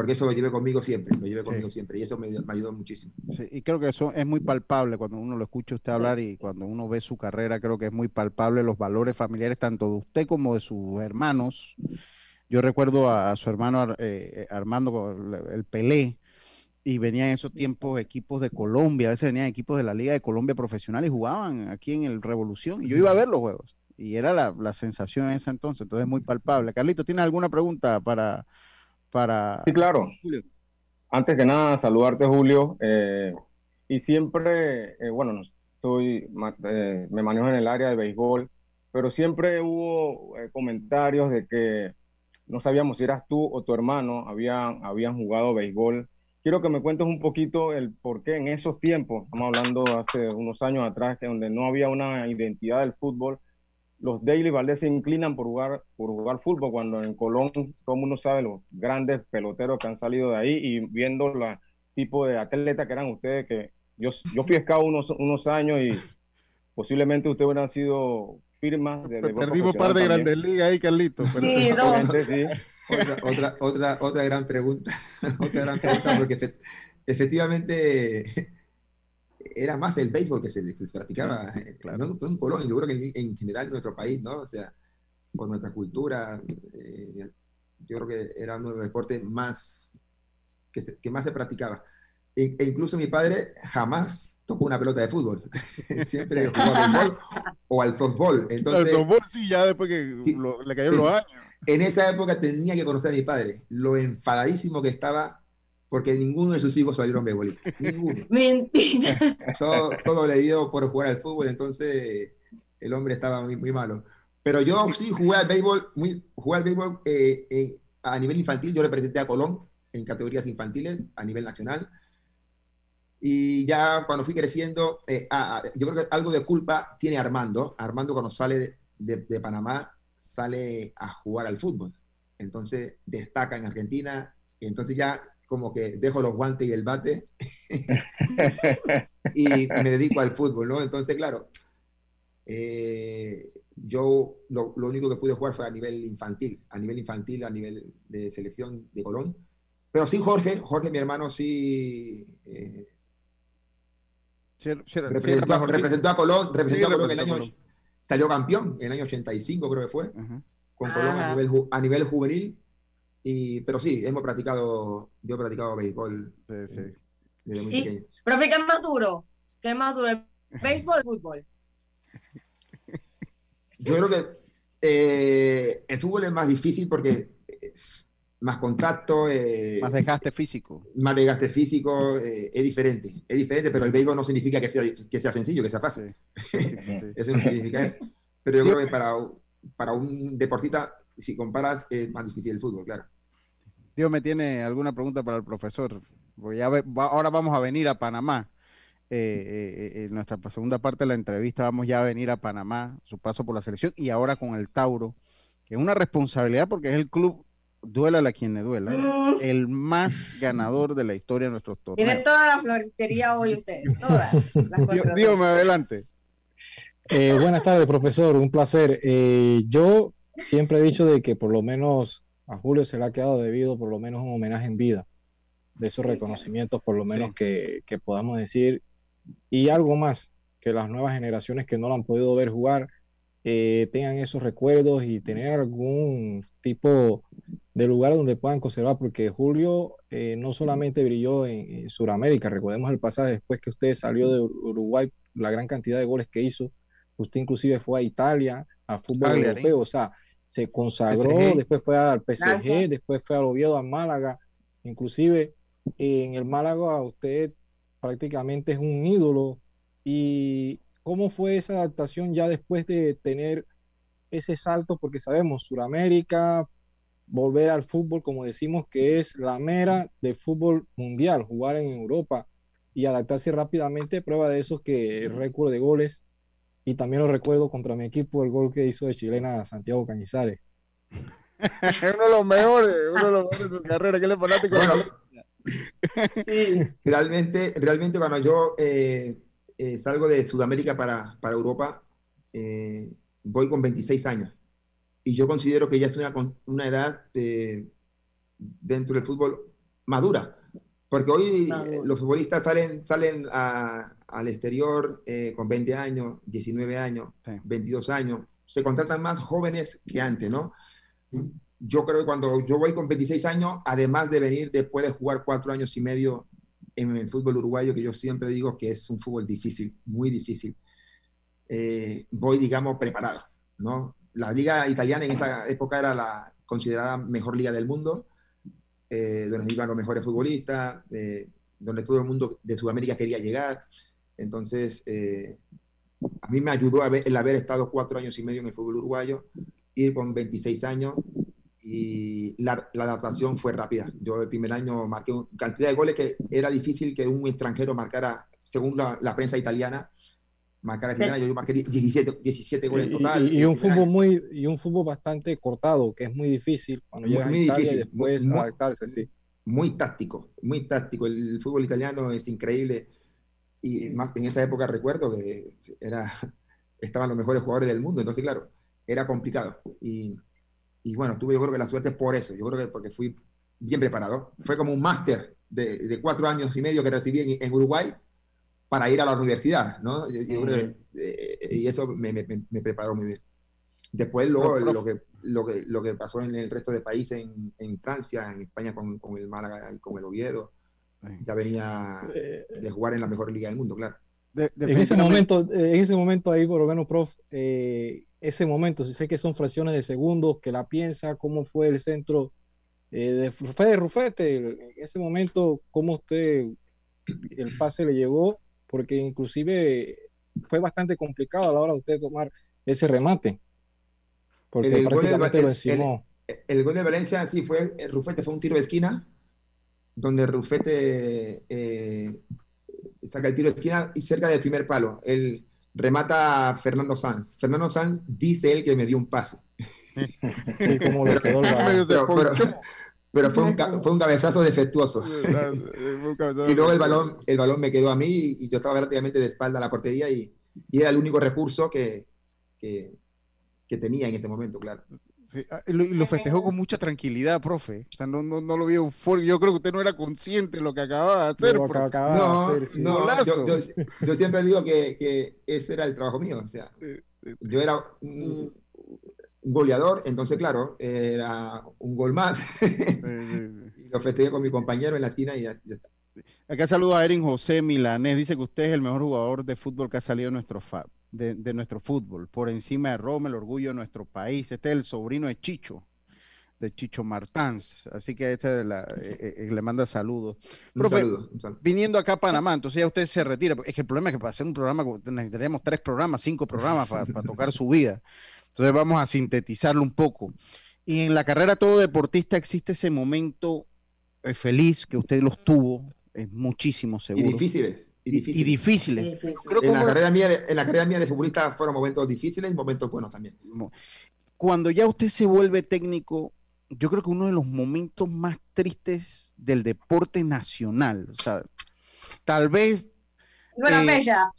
porque eso lo llevé conmigo siempre, lo llevé conmigo siempre y eso me, ayudó muchísimo. Sí, y creo que eso es muy palpable cuando uno lo escucha usted hablar y cuando uno ve su carrera, creo que es muy palpable los valores familiares tanto de usted como de sus hermanos. Yo recuerdo a, su hermano eh, Armando, el Pelé, y venían en esos tiempos equipos de Colombia, a veces venían equipos de la Liga de Colombia profesional y jugaban aquí en el Revolución, y yo iba a ver los juegos, y era la, la sensación en ese entonces, entonces es muy palpable. Carlito, ¿tienes alguna pregunta para, para... Sí, claro. Antes que nada, saludarte, Julio. Eh, y siempre, eh, bueno, soy, eh, me manejo en el área de béisbol, pero siempre hubo comentarios de que no sabíamos si eras tú o tu hermano habían, habían jugado béisbol. Quiero que me cuentes un poquito el por qué en esos tiempos, estamos hablando hace unos años atrás, que donde no había una identidad del fútbol, los Daily Valdés se inclinan por jugar, por jugar fútbol, cuando en Colón, como uno sabe, los grandes peloteros que han salido de ahí y viendo el tipo de atleta que eran ustedes, que yo, yo fui escado unos, unos años y posiblemente ustedes hubieran sido firmas de, Perdimos par de grandes ligas ahí, Carlitos. Sí, sí. Otra, otra, otra, otra gran pregunta, *laughs* otra gran pregunta, porque efectivamente *laughs* era más el béisbol que se, practicaba, eh, no, en Colombia, yo creo que en, general en nuestro país, ¿no? O sea, por nuestra cultura, eh, yo creo que era uno de los deportes más, que, que más se practicaba. E, e, incluso mi padre jamás tocó una pelota de fútbol, *laughs* siempre jugó al béisbol o al softball. Entonces, el softball sí, ya después que le cayeron los años. En esa época tenía que conocer a mi padre, lo enfadadísimo que estaba porque ninguno de sus hijos salieron beisbolistas. Ninguno. *laughs* Mentira. Todo, todo le dio por jugar al fútbol, entonces el hombre estaba muy, muy malo. Pero yo sí jugué al béisbol, muy, jugué al béisbol eh, a nivel infantil. Yo representé a Colón en categorías infantiles a nivel nacional. Y ya cuando fui creciendo, eh, ah, yo creo que algo de culpa tiene Armando. Armando cuando sale de, de Panamá sale a jugar al fútbol. Entonces destaca en Argentina. Y entonces ya como que dejo los guantes y el bate *laughs* y me dedico al fútbol, ¿no? Entonces, claro, eh, yo lo, único que pude jugar fue a nivel infantil, a nivel infantil, a nivel de selección de Colón. Pero sí, Jorge, Jorge, mi hermano, sí. Eh, representó, a Colón, representó a Colón el año. Salió campeón en el año 85, creo que fue, con Colón a nivel, a nivel juvenil y, pero sí, hemos practicado, yo he practicado béisbol sí, sí. Eh, desde muy pequeño. Profe, ¿qué es más duro? ¿Qué es más duro, el *laughs* béisbol o el fútbol? Yo creo que eh, el fútbol es más difícil porque es más contacto. Eh, más desgaste físico. Más desgaste físico, eh, es diferente. Es diferente, pero el béisbol no significa que sea, que sea sencillo, que sea fácil. *laughs* eso no significa eso. Pero yo creo que para, para un deportista si comparas, es más difícil el fútbol, claro. Dios me tiene alguna pregunta para el profesor. Ya ahora vamos a venir a Panamá. Eh, eh, eh, en nuestra segunda parte de la entrevista vamos ya a venir a Panamá, su paso por la selección y ahora con el Tauro, que es una responsabilidad porque es el club, duela a quien le duela, mm. el más ganador de la historia de nuestros torneos. Tiene toda la floristería hoy usted, *laughs* todas. Dígame adelante. buenas tardes, profesor, un placer. yo siempre he dicho de que por lo menos a Julio se le ha quedado debido por lo menos un homenaje en vida, de esos reconocimientos por lo menos que, podamos decir, y algo más, que las nuevas generaciones que no lo han podido ver jugar eh, tengan esos recuerdos y tener algún tipo de lugar donde puedan conservar, porque Julio eh, no solamente brilló en, en Sudamérica, recordemos el pasaje después que usted salió de Uruguay, la gran cantidad de goles que hizo, Usted inclusive fue a Italia, a fútbol europeo, o sea, se consagró, después fue al PSG, después fue al Oviedo, a Málaga, inclusive en el Málaga usted prácticamente es un ídolo. ¿Y cómo fue esa adaptación ya después de tener ese salto? Porque sabemos, Sudamérica, volver al fútbol, como decimos, que es la mera del fútbol mundial, jugar en Europa y adaptarse rápidamente. Prueba de eso es que el récord de goles, y también lo recuerdo contra mi equipo, el gol que hizo de chilena Santiago Cañizares. *laughs* uno de los mejores, uno de los mejores de su carrera, que le fanático sí. Realmente, realmente, bueno, yo eh, eh, salgo de Sudamérica para, para Europa, eh, voy con 26 años y yo considero que ya es una, una edad dentro del fútbol madura, porque hoy los futbolistas salen, salen al exterior con 20 años, 19 años, 22 años, se contratan más jóvenes que antes, ¿no? Yo creo que cuando yo voy con 26 años, además de venir después de jugar cuatro años y medio en el fútbol uruguayo, que yo siempre digo que es un fútbol difícil, muy difícil, eh, voy, digamos, preparado, ¿no? La liga italiana en esta época era la considerada mejor liga del mundo, eh, donde iban los mejores futbolistas, eh, donde todo el mundo de Sudamérica quería llegar. Entonces, eh, a mí me ayudó el haber estado cuatro años y medio en el fútbol uruguayo, ir con 26 años y la, adaptación fue rápida. Yo el primer año marqué cantidad de goles que era difícil que un extranjero marcara, según la prensa italiana, marcar yo marqué 17, 17 goles en total. Y, un fútbol muy, y un fútbol bastante cortado, que es muy difícil cuando muy, muy difícil. después muy, adaptarse, sí. Muy táctico, muy táctico. El fútbol italiano es increíble. Y más en esa época recuerdo que era, *laughs* estaban los mejores jugadores del mundo, entonces claro, era complicado. Y, y bueno, tuve yo creo que la suerte por eso, yo creo que porque fui bien preparado. Fue como un máster de, de, cuatro años y medio que recibí en, en Uruguay para ir a la universidad, ¿no? Yo, creo, eh, y eso me, me, me, preparó muy bien. Después luego lo, que, lo, que, lo que pasó en el resto de países, en, en Francia, en España con, con, el Málaga y con el Oviedo, ya venía eh, de jugar en la mejor liga del mundo, claro. en ese momento, en ese momento ahí, por lo menos, prof, eh, ese momento, si sé que son fracciones de segundos, que la piensa, cómo fue el centro de Fede Rufete, en ese momento, cómo usted, el pase le llegó porque inclusive fue bastante complicado a la hora de usted tomar ese remate. Porque el, prácticamente gol de, lo El, gol de Valencia sí fue, Rufete fue un tiro de esquina, donde Rufete eh, saca el tiro de esquina y cerca del primer palo. Él remata a Fernando Sanz. Fernando Sanz dice él que me dio un pase. Sí, como le *laughs* quedó el pero fue un, fue un cabezazo defectuoso. *laughs* y luego el balón, el balón me quedó a mí y, yo estaba prácticamente de espalda a la portería y, y era el único recurso que, que, que, tenía en ese momento, claro. Ah, y lo, festejó con mucha tranquilidad, profe. O sea, no, no, no lo vi eufórico. Yo creo que usted no era consciente de lo que acababa de hacer. no, no yo, yo, yo, siempre digo que, que, ese era el trabajo mío. O sea, yo era un, un goleador, entonces claro, era un gol más. *laughs* y lo festejé con mi compañero en la esquina y ya, está. Acá saludo a Erin José Milanés, dice que usted es el mejor jugador de fútbol que ha salido de nuestro, de, nuestro fútbol, por encima de Roma, el orgullo de nuestro país. Este es el sobrino de Chicho, de Chicho Martans. Así que este eh, eh, le manda saludos. Un saludo, Viniendo acá a Panamá, entonces ya usted se retira. Es que el problema es que para hacer un programa necesitaríamos tres programas, cinco programas para tocar su vida. Entonces vamos a sintetizarlo un poco. Y en la carrera todo deportista existe ese momento eh, feliz que usted los tuvo, es muchísimo seguro. Y difíciles. Y difíciles. en, la carrera mía de, en la carrera mía de futbolista fueron momentos difíciles y momentos buenos también. Cuando ya usted se vuelve técnico, yo creo que uno de los momentos más tristes del deporte nacional, o sea, tal vez... No era bella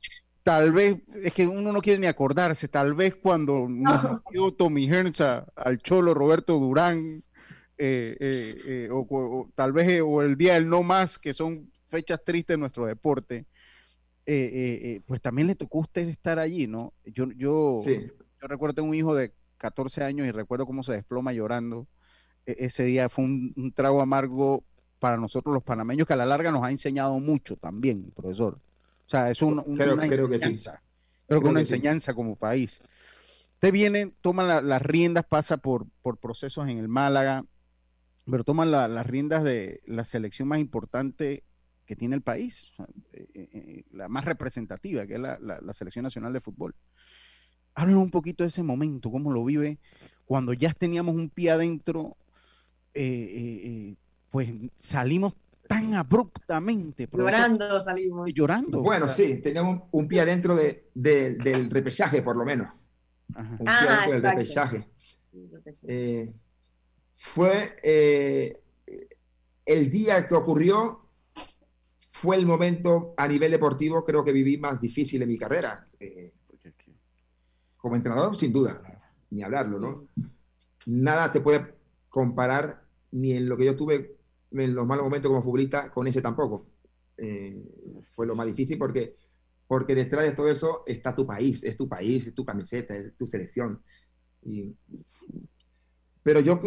tal vez, es que uno no quiere ni acordarse, tal vez cuando nos dio Tommy Hearns al Cholo Roberto Durán, eh, eh, eh, o, tal vez o el día del no más, que son fechas tristes en nuestro deporte, pues también le tocó a usted estar allí, ¿no? Yo, yo, yo recuerdo, tengo un hijo de 14 años y recuerdo cómo se desploma llorando. E, ese día fue un, un trago amargo para nosotros los panameños que a la larga nos ha enseñado mucho también, profesor. O sea, es un, creo, que sí. Una enseñanza como país. Usted viene, toma las riendas, pasa por, por procesos en el Málaga, pero toma las riendas de la selección más importante que tiene el país, eh, eh, eh, la más representativa, que es la, Selección Nacional de Fútbol. Háblenos un poquito de ese momento, cómo lo vive cuando ya teníamos un pie adentro, pues salimos tan abruptamente. Llorando salimos. Llorando. Bueno, sí, teníamos un pie adentro del repechaje, por lo menos. Un pie adentro del repechaje. fue el día que ocurrió, fue el momento a nivel deportivo, creo que viví más difícil en mi carrera. Eh, como entrenador, sin duda, ni hablarlo, ¿no? Nada se puede comparar ni en lo que yo tuve en los malos momentos como futbolista con ese tampoco. Eh, fue lo más difícil porque, porque detrás de todo eso está tu país, es tu país, es tu camiseta, es tu selección. pero yo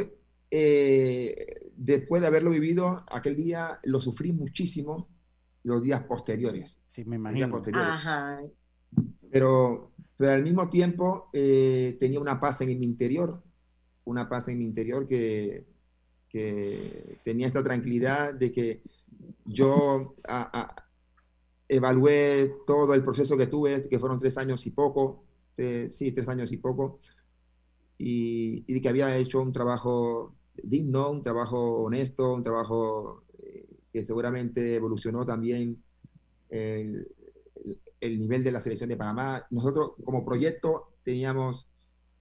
eh, después de haberlo vivido, aquel día lo sufrí muchísimo los días posteriores. Sí, me imagino. Pero, pero al mismo tiempo eh, tenía una paz en mi interior, una paz en mi interior que, que tenía esta tranquilidad de que yo evalué todo el proceso que tuve, que fueron tres años y poco, sí, tres años y poco, y, y que había hecho un trabajo digno, un trabajo honesto, un trabajo que seguramente evolucionó también el, nivel de la selección de Panamá. Nosotros como proyecto teníamos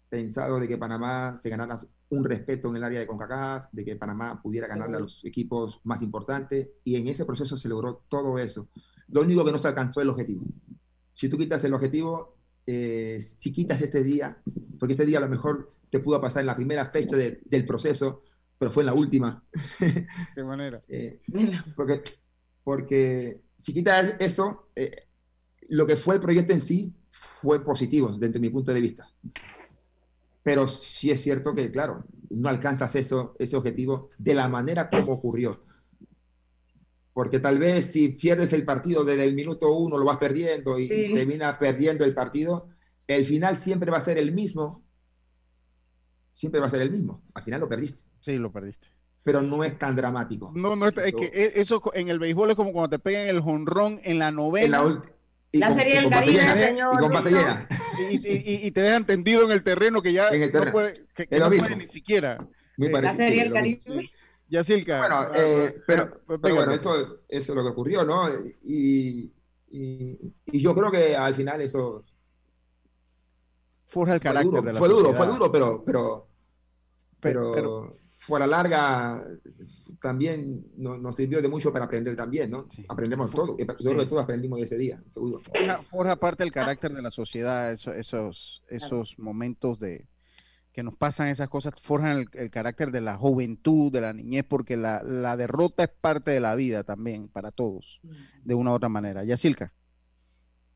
pensado de que Panamá se ganara un respeto en el área de CONCACAF, de que Panamá pudiera ganarle a los equipos más importantes, y en ese proceso se logró todo eso. Lo único que no se alcanzó es el objetivo. Si tú quitas el objetivo, eh, si quitas este día, porque este día a lo mejor te pudo pasar en la primera fecha del proceso, pero fue en la última. ¿Qué manera? *laughs* Eh, porque, porque si quitas eso, eh, lo que fue el proyecto en sí fue positivo desde mi punto de vista. Pero sí es cierto que, claro, no alcanzas eso, ese objetivo de la manera como ocurrió. Porque tal vez si pierdes el partido desde el minuto uno, lo vas perdiendo y terminas perdiendo el partido, el final siempre va a ser el mismo. Siempre va a ser el mismo. Al final lo perdiste. Sí, lo perdiste. Pero no es tan dramático. No, no, es que eso en el béisbol es como cuando te pegan el jonrón en la novela. Y la serie del Caribe, señor. Y con base llena. Y, te dejan tendido en el terreno que ya no puede, que, no puede ni siquiera. Eh, la serie del Caribe. Ya Silka. Bueno, ah, eh, pero, pero, bueno, eso, eso, es lo que ocurrió, ¿no? Y, y, yo creo que al final eso. Forja el carácter duro, de la Fue duro, fue duro, pero, pero, pero fuera larga también nos, sirvió de mucho para aprender también, ¿no? Aprendemos todo, yo creo que todos aprendimos de ese día, seguro. Forja, parte del carácter de la sociedad, esos, esos, momentos de que nos pasan esas cosas, forjan el, carácter de la juventud, de la niñez, porque la, la, derrota es parte de la vida también, para todos, de una u otra manera. Yacilca.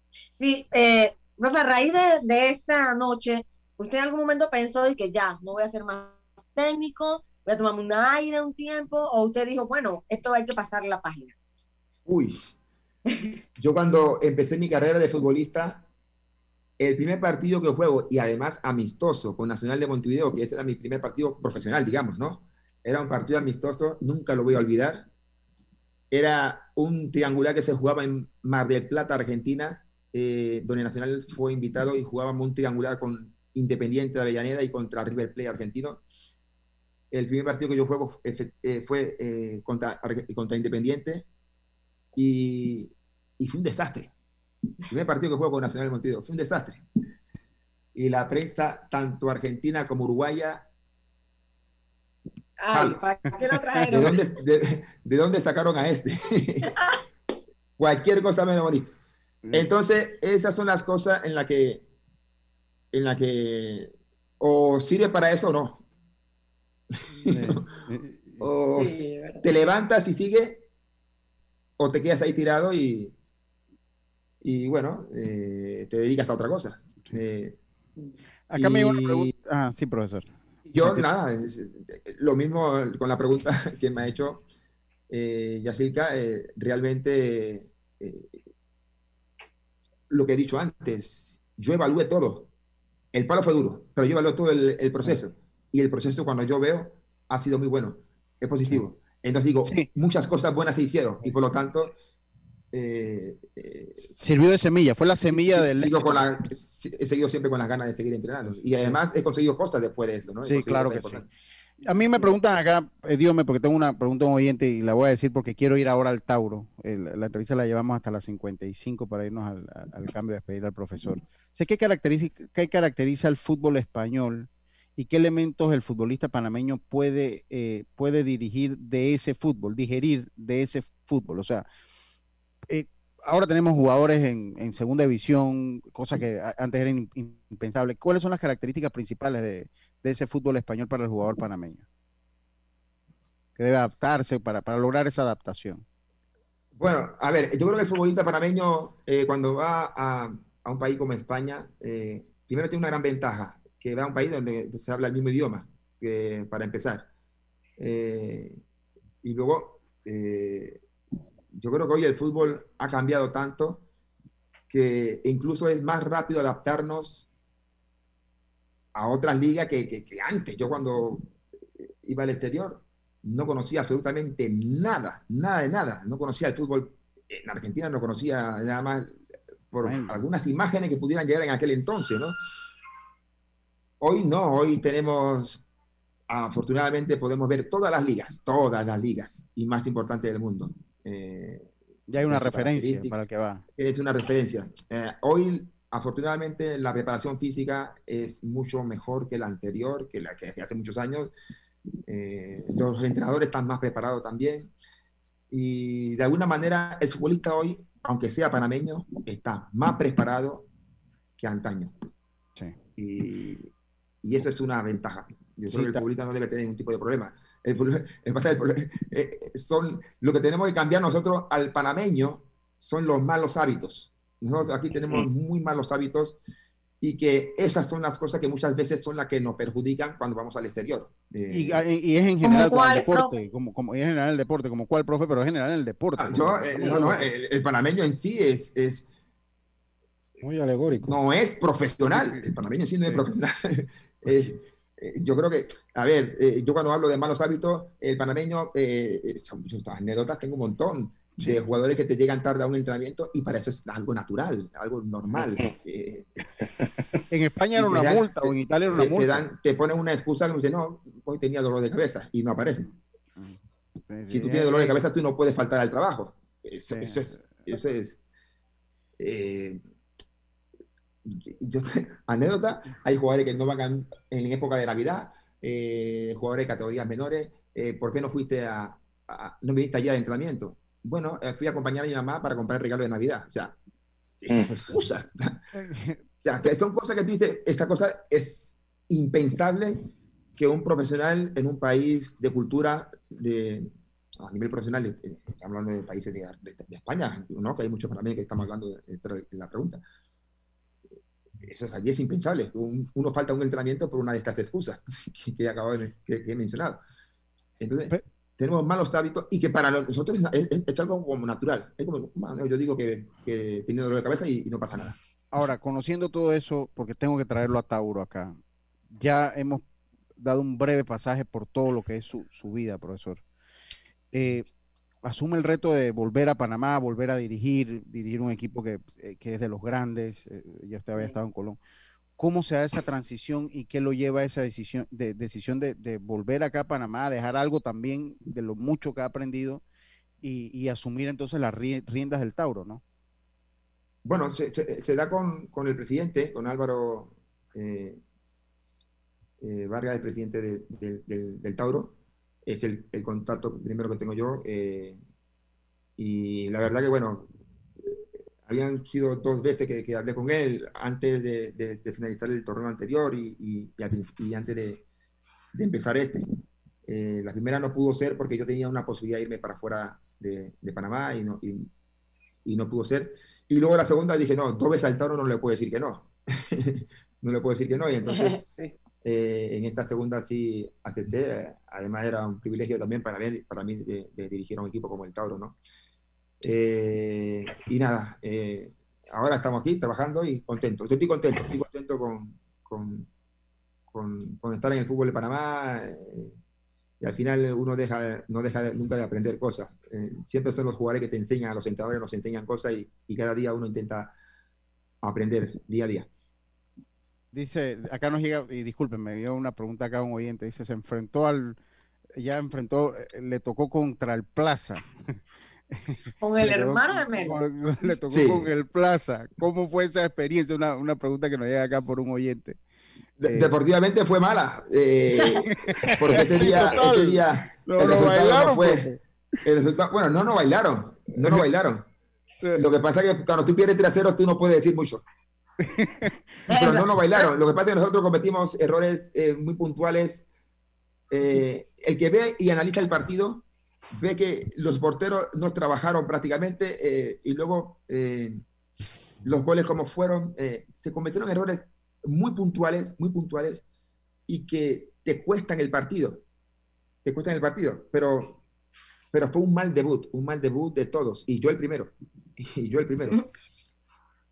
Sí, eh, a raíz de, de esa noche, ¿usted en algún momento pensó de que ya, no voy a ser más técnico, voy a tomarme un aire un tiempo, o usted dijo, bueno, esto hay que pasar la página? Uy, *laughs* yo cuando empecé mi carrera de futbolista, el primer partido que juego, y además amistoso con Nacional de Montevideo, que ese era mi primer partido profesional, digamos, ¿no? Era un partido amistoso, nunca lo voy a olvidar. Era un triangular que se jugaba en Mar del Plata, Argentina, eh, donde Nacional fue invitado y jugábamos un triangular con Independiente de Avellaneda y contra River Plate argentino. El primer partido que yo juego eh, fue eh, contra, contra Independiente y, y, fue un desastre. El primer partido que juego con Nacional Montevideo fue un desastre. Y la prensa, tanto argentina como uruguaya, ¿De dónde, de, dónde, sacaron a este? *laughs* Cualquier cosa menos bonito. Mm. Entonces, esas son las cosas en las que, en la que o sirve para eso o no. *laughs* o te levantas y sigue, o te quedas ahí tirado y, y bueno, eh, te dedicas a otra cosa. Eh, Acá me una pregunta. Ah, sí, profesor. Yo, nada, lo mismo con la pregunta *laughs* que me ha hecho eh, Yacirca, eh, realmente lo que he dicho antes, yo evalué todo. El palo fue duro, pero yo evalué todo el, proceso. Y el proceso, cuando yo veo, ha sido muy bueno, es positivo. Entonces digo, muchas cosas buenas se hicieron y por lo tanto... Eh, eh, Sirvió de semilla, fue la semilla del... Sigo con la, he seguido siempre con las ganas de seguir entrenando. Y además he conseguido cosas después de eso, ¿no? Sí, claro que sí. A mí me preguntan acá, eh, Dios porque tengo una pregunta un oyente y la voy a decir porque quiero ir ahora al Tauro. la entrevista la llevamos hasta las 55 para irnos al, cambio de despedir al profesor. Sé qué caracteriza, qué caracteriza el fútbol español y qué elementos el futbolista panameño puede, eh, puede dirigir de ese fútbol, digerir de ese fútbol. O sea, eh, ahora tenemos jugadores en, segunda división, cosa que antes era impensable. ¿Cuáles son las características principales de, ese fútbol español para el jugador panameño? Que debe adaptarse para, lograr esa adaptación. Bueno, a ver, yo creo que el futbolista panameño, eh, cuando va a, un país como España, primero tiene una gran ventaja, que va a un país donde se habla el mismo idioma, para empezar. Eh, y luego, yo creo que hoy el fútbol ha cambiado tanto que incluso es más rápido adaptarnos a otras ligas que, antes. Yo cuando iba al exterior no conocía absolutamente nada, nada de nada. No conocía el fútbol. En Argentina no conocía nada más por algunas imágenes que pudieran llegar en aquel entonces, ¿no? Hoy no, hoy tenemos, afortunadamente podemos ver todas las ligas, todas las ligas y más importantes del mundo. Eh, ya hay una referencia para el que va. Es una referencia. Eh, hoy, afortunadamente, la preparación física es mucho mejor que la anterior, que la que hace muchos años. Eh, los entrenadores están más preparados también. Y de alguna manera, el futbolista hoy, aunque sea panameño, está más preparado que antaño. Sí. Y, y eso es una ventaja. Yo creo que el futbolista no debe tener ningún tipo de problema. Eh, son, lo que tenemos que cambiar nosotros al panameño son los malos hábitos. Nosotros aquí tenemos muy malos hábitos y que esas son las cosas que muchas veces son las que nos perjudican cuando vamos al exterior. y, ah, es en general el deporte, como, como, es en general el deporte, como cuál, profe, pero es en general el deporte. Ah, yo, eh, no, el, panameño en sí es, es, Muy alegórico. No es profesional, el panameño sí no es profesional. *laughs* es, eh, yo creo que, a ver, eh, yo cuando hablo de malos hábitos, el panameño, eh, anécdotas tengo un montón de jugadores que te llegan tarde a un entrenamiento y para eso es algo natural, algo normal. en España era una multa o en Italia era una multa. Te, dan, te ponen una excusa y dicen, no, hoy tenía dolor de cabeza y no aparece. si tú tienes dolor de cabeza, tú no puedes faltar al trabajo. Eso, eso es... Eso es yo, *laughs* anécdota, hay jugadores que no van en época de Navidad, eh, jugadores de categorías menores, eh, ¿por qué no fuiste a, no viniste allá de entrenamiento? Bueno, eh, fui a acompañar a mi mamá para comprar el regalo de Navidad. O sea, esas mm. excusas. *laughs* o sea, que *laughs* son cosas que tú dices, esta cosa es impensable que un profesional en un país de cultura de, a nivel profesional, hablando de países de, España, ¿no? que hay muchos para mí que estamos hablando de, de la pregunta, eso es allí es impensable. uno falta un entrenamiento por una de estas excusas *laughs* que, acabo de, que, he mencionado. Entonces, tenemos malos hábitos y que para nosotros es, algo como natural. Es como, yo digo que, que tiene dolor de cabeza y, no pasa nada. Ahora, conociendo todo eso, porque tengo que traerlo a Tauro acá, ya hemos dado un breve pasaje por todo lo que es su, su vida, profesor. Eh, asume el reto de volver a Panamá, volver a dirigir, dirigir un equipo que, eh, es de los grandes, eh, ya usted había estado en Colón. ¿Cómo se da esa transición y qué lo lleva a esa decisión de, decisión de, volver acá a Panamá, dejar algo también de lo mucho que ha aprendido y, asumir entonces las riendas del Tauro, ¿no? Bueno, se, da con, el presidente, con Álvaro eh, Vargas, el presidente del Tauro, es el, contacto primero que tengo yo. Eh, y la verdad que, bueno, habían sido dos veces que, hablé con él antes de, finalizar el torneo anterior y, y, antes de, empezar este. Eh, la primera no pudo ser porque yo tenía una posibilidad de irme para afuera de, Panamá y no, y, no pudo ser. Y luego la segunda dije, no, dos veces al Toro no le puedo decir que no. *laughs* no le puedo decir que no. Y entonces *laughs* Eh, en esta segunda sí acepté, además era un privilegio también para mí, para mí de, dirigir a un equipo como el Tauro, ¿no? Eh, y nada, eh, ahora estamos aquí trabajando y contentos. Yo estoy contento, estoy contento con, con, con, estar en el fútbol de Panamá. Eh, y al final uno deja, no deja nunca de aprender cosas. Eh, siempre son los jugadores que te enseñan, los entrenadores nos enseñan cosas y, y, cada día uno intenta aprender día a día. Dice, acá nos llega, y disculpen, me dio una pregunta acá un oyente, dice, se enfrentó al, ya enfrentó, eh, le tocó contra el Plaza. *laughs* Con el hermano de Melo. Le tocó con el Plaza. ¿Cómo fue esa experiencia? Una, una pregunta que nos llega acá por un oyente. Eh, deportivamente fue mala, eh, *laughs* porque ese día, ese día no, el resultado no fue. El resultado, bueno, no nos bailaron, no nos bailaron. *laughs* Lo que pasa es que cuando tú pierdes 3 a 0, tú no puedes decir mucho. Pero no nos bailaron. Lo que pasa es que nosotros cometimos errores eh, muy puntuales. el que ve y analiza el partido ve que los porteros no trabajaron prácticamente y luego los goles como fueron, se cometieron errores muy puntuales, muy puntuales, y que te cuestan el partido. Te cuestan el partido, pero, pero fue un mal debut, un mal debut de todos, y yo el primero. *laughs* Y yo el primero.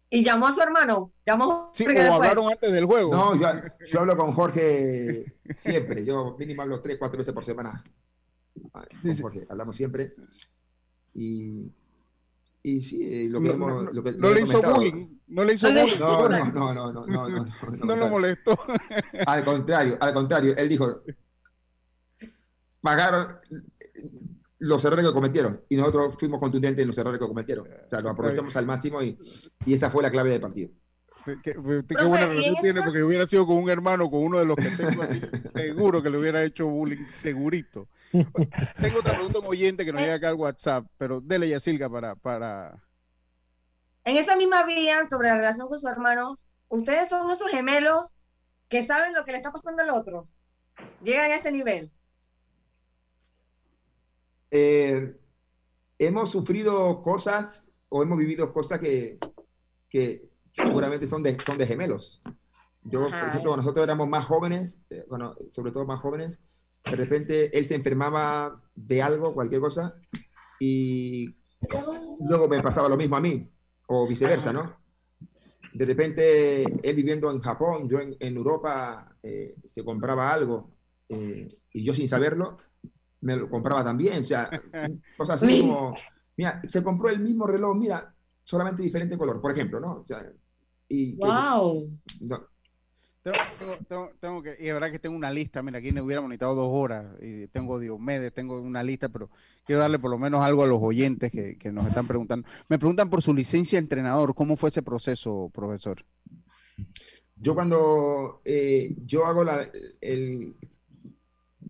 ¿Y llamó a su hermano? ¿Llamó sí, o hablaron antes del juego. No, yo, yo, hablo con Jorge siempre. Yo mínimo hablo tres, cuatro veces por semana. Con Jorge, hablamos siempre. Y, y sí, eh, lo que no, hemos, lo que, no le hizo bullying. No le hizo bullying. No, no, no, no, no, no, *laughs* no, no, lo molestó. Al contrario, al contrario, él dijo, pagaron los errores que cometieron y nosotros fuimos contundentes en los errores que cometieron. O sea, lo aprovechamos al máximo y, y esa fue la clave del partido. Qué, qué buena relación tiene, porque hubiera sido con un hermano, con uno de los que tengo aquí, *laughs* seguro que le hubiera hecho bullying, segurito. Tengo otra pregunta un oyente que nos llega acá al WhatsApp, pero dele ya Silga para, para. En esa misma vía, sobre la relación con sus hermanos, ¿ustedes son esos gemelos que saben lo que le está pasando al otro? ¿Llegan a ese nivel? Eh, hemos sufrido cosas o hemos vivido cosas que, que seguramente son de, son de gemelos. Yo, por ejemplo, nosotros éramos más jóvenes, eh, bueno, sobre todo más jóvenes, de repente él se enfermaba de algo, cualquier cosa, y luego me pasaba lo mismo a mí, o viceversa, ¿no? De repente él viviendo en Japón, yo en, Europa, eh, se compraba algo, eh, y yo sin saberlo, me lo compraba también, o sea, *laughs* cosas así como, mira, se compró el mismo reloj, mira, solamente diferente color, por ejemplo, ¿no? O sea, y wow. Tengo, tengo, que, y la verdad que tengo una lista, mira, aquí me hubiéramos necesitado dos horas, y tengo Diomedes, tengo una lista, pero quiero darle por lo menos algo a los oyentes que, que nos están preguntando. Me preguntan por su licencia de entrenador, ¿cómo fue ese proceso, profesor? Yo cuando eh, yo hago la, el,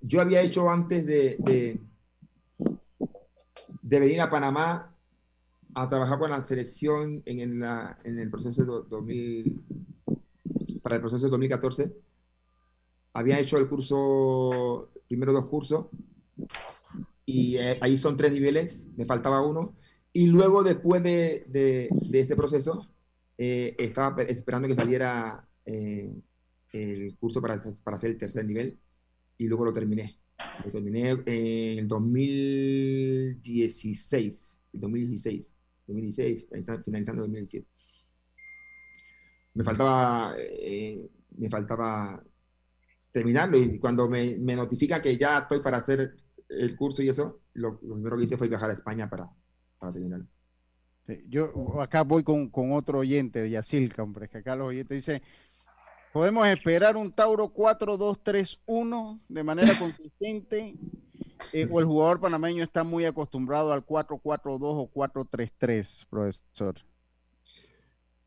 yo había hecho antes de, de, venir a Panamá a trabajar con la selección en el proceso de 2000, para el proceso de 2014. Había hecho el curso, primero dos cursos, y eh, ahí son tres niveles, me faltaba uno. Y luego, después de, de, ese proceso, eh, estaba esperando que saliera eh, el curso para, para hacer el tercer nivel, y luego lo terminé. Lo terminé en el 2016, 2016. 2016, finalizando 2017. Me faltaba, eh, me faltaba terminarlo y cuando me, me notifica que ya estoy para hacer el curso y eso, lo, primero que hice fue viajar a España para, para terminarlo. yo acá voy con, con otro oyente Yacilca, hombre, que acá los oyentes dicen, podemos esperar un Tauro 4-2-3-1 de manera *laughs* consistente eh, o el jugador panameño está muy acostumbrado al 4-4-2 o 4-3-3, profesor?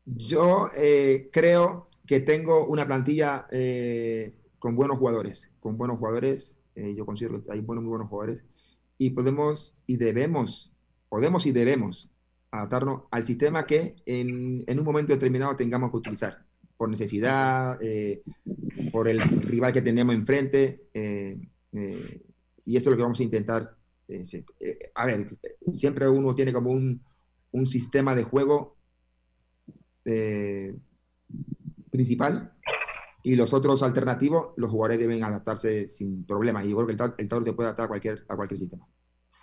Yo eh, creo que tengo una plantilla eh, con buenos jugadores, con buenos jugadores. yo considero que hay buenos, muy buenos jugadores. Y podemos y debemos, podemos y debemos adaptarnos al sistema que en, en un momento determinado tengamos que utilizar, por necesidad, por el rival que tenemos enfrente. Eh, y eso es lo que vamos a intentar. Eh, eh, a ver, siempre uno tiene como un, un sistema de juego eh, principal y los otros alternativos, los jugadores deben adaptarse sin problema. Y yo creo que el, el Tauro te puede adaptar a cualquier, a cualquier sistema.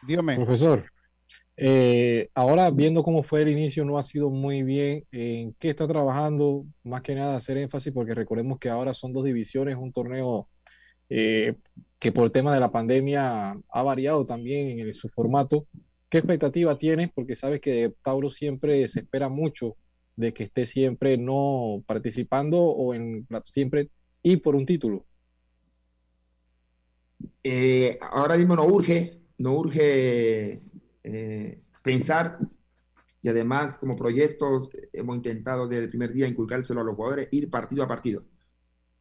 Dígame. Profesor, Eh, ahora, viendo cómo fue el inicio, no ha sido muy bien. ¿En qué está trabajando? Más que nada, hacer énfasis, porque recordemos que ahora son dos divisiones, un torneo eh, que por el tema de la pandemia ha variado también en su formato. ¿Qué expectativa tienes? Porque sabes que Tauro siempre se espera mucho de que esté siempre no participando o en siempre y por un título. Eh, ahora mismo no urge, no urge eh, pensar y además como proyecto hemos intentado desde el primer día inculcárselo a los jugadores, ir partido a partido.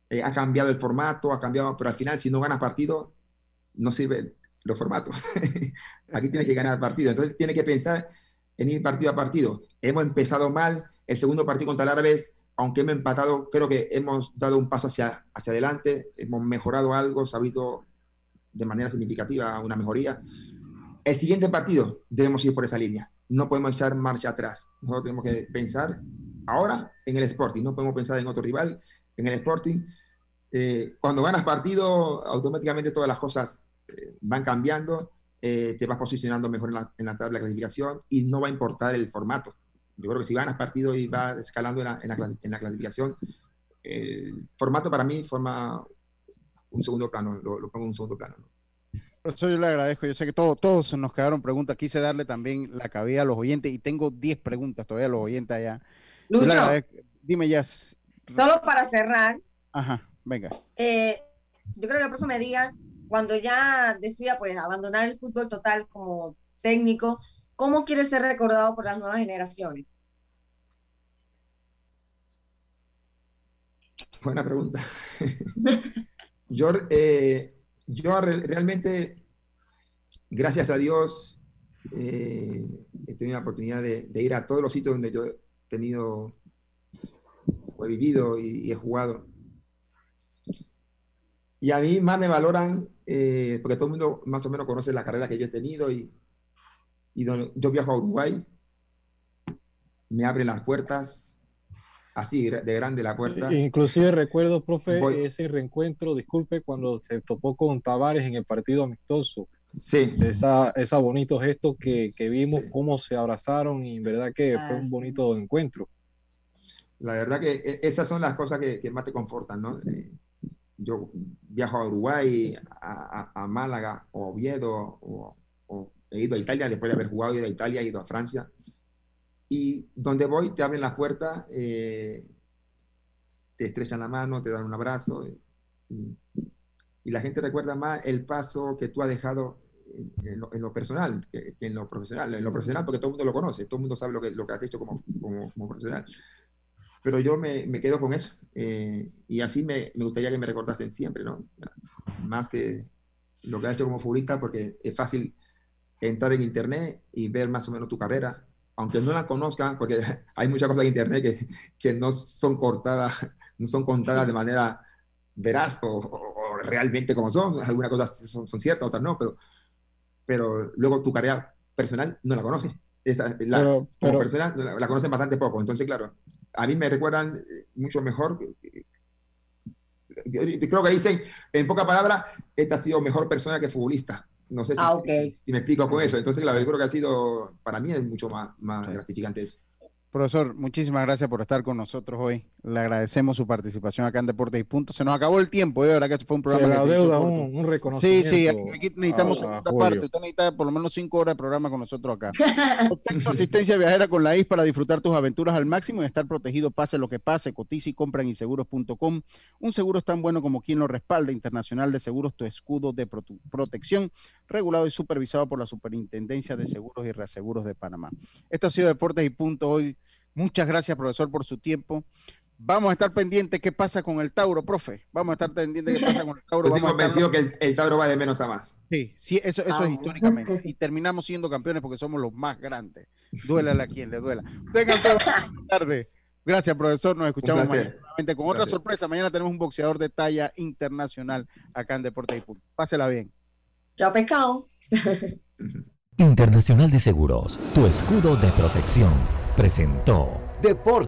Eh, ha cambiado el formato, ha cambiado, pero al final si no ganas partido, no sirven los formatos. *laughs* Aquí tienes que ganar partido. Entonces tiene que pensar en ir partido a partido. Hemos empezado mal, el segundo partido contra el Árabes, aunque hemos empatado, creo que hemos dado un paso hacia, hacia adelante, hemos mejorado algo, visto de manera significativa una mejoría. El siguiente partido debemos ir por esa línea. No podemos echar marcha atrás. Nosotros tenemos que pensar ahora en el Sporting. No podemos pensar en otro rival, en el Sporting. Eh, cuando ganas partido, automáticamente todas las cosas eh, van cambiando. Eh, te vas posicionando mejor en la, tabla de clasificación y no va a importar el formato. Yo creo que si ganas partido y vas escalando en la, clasificación, el formato para mí forma un segundo plano, lo, pongo en un segundo plano. ¿no? Profesor, yo le agradezco. Yo sé que todo, todos nos quedaron preguntas. Quise darle también la cabida a los oyentes y tengo 10 preguntas todavía a los oyentes allá. Lucho, dime ya. Solo para cerrar. Ajá, venga. Eh, yo creo que el profe me diga, cuando ya decida pues abandonar el fútbol total como técnico, ¿cómo quiere ser recordado por las nuevas generaciones? Buena pregunta. *laughs* yo eh, yo realmente, gracias a Dios, eh, he tenido la oportunidad de, ir a todos los sitios donde yo he tenido, o he vivido y, he jugado. Y a mí más me valoran, eh, porque todo el mundo más o menos conoce la carrera que yo he tenido y, y yo viajo a Uruguay, me abren las puertas, así de grande la puerta. Inclusive recuerdo, profe, ese reencuentro, disculpe, cuando se topó con Tavares en el partido amistoso. Sí. Esa, esa bonito gesto que, que vimos, cómo se abrazaron y en verdad que fue un ah, bonito encuentro. La verdad que e, esas son las cosas que, que más te confortan, ¿no? Eh, yo viajo a Uruguay, a, a, Málaga o Oviedo, o, o, he ido a Italia después de haber jugado, he ido a Italia, he ido a Francia y donde voy te abren la puerta, eh, te estrechan la mano, te dan un abrazo y, la gente recuerda más el paso que tú has dejado en, lo, personal que, en lo profesional. En lo profesional porque todo el mundo lo conoce, todo el mundo sabe lo que, lo que has hecho como, como, profesional. Pero yo me, me quedo con eso eh, y así me, me, gustaría que me recordasen siempre, ¿no? Más que lo que has hecho como futbolista porque es fácil entrar en internet y ver más o menos tu carrera, aunque no la conozcan, porque *laughs* hay muchas cosas en Internet que, que no son cortadas, no son contadas de manera veraz o, realmente como son. Algunas cosas son, son, ciertas, otras no, pero, pero luego tu carrera personal no la conocen. Esa, la, pero, como personal la, conocen bastante poco. Entonces, claro, a mí me recuerdan mucho mejor. Creo que dicen, en pocas palabras, esta ha sido mejor persona que futbolista no sé si, ah, si, me explico con eso. Entonces, claro, yo creo que ha sido, para mí es mucho más, más gratificante eso. Profesor, muchísimas gracias por estar con nosotros hoy. Le agradecemos su participación acá en Deportes y Puntos. Se nos acabó el tiempo, verdad que fue un programa. Se deuda un, un, reconocimiento. Sí, sí, aquí necesitamos una parte. Usted necesita por lo menos cinco horas de programa con nosotros acá. *laughs* Obtén asistencia viajera con la IS para disfrutar tus aventuras al máximo y estar protegido pase lo que pase. Cotiza y compra en inseguros.com. Un seguro es tan bueno como quien lo respalda. Internacional de Seguros, tu escudo de protección, regulado y supervisado por la Superintendencia de Seguros y Reaseguros de Panamá. Esto ha sido Deportes y Punto hoy Muchas gracias, profesor, por su tiempo. Vamos a estar pendientes qué pasa con el Tauro, profe. Vamos a estar pendientes qué pasa con el Tauro. Estoy convencido que el, Tauro va de menos a más. Sí, sí eso, eso es ah. históricamente. Y terminamos siendo campeones porque somos los más grandes. Duélale a quien le duela. Tengan toda la *laughs* tarde. Gracias, profesor. Nos escuchamos mañana con otra sorpresa. Mañana tenemos un boxeador de talla internacional acá en Deporte y Punto. Pásela bien. Chao, pescado. Internacional de Seguros, tu escudo de protección presentó Deporte.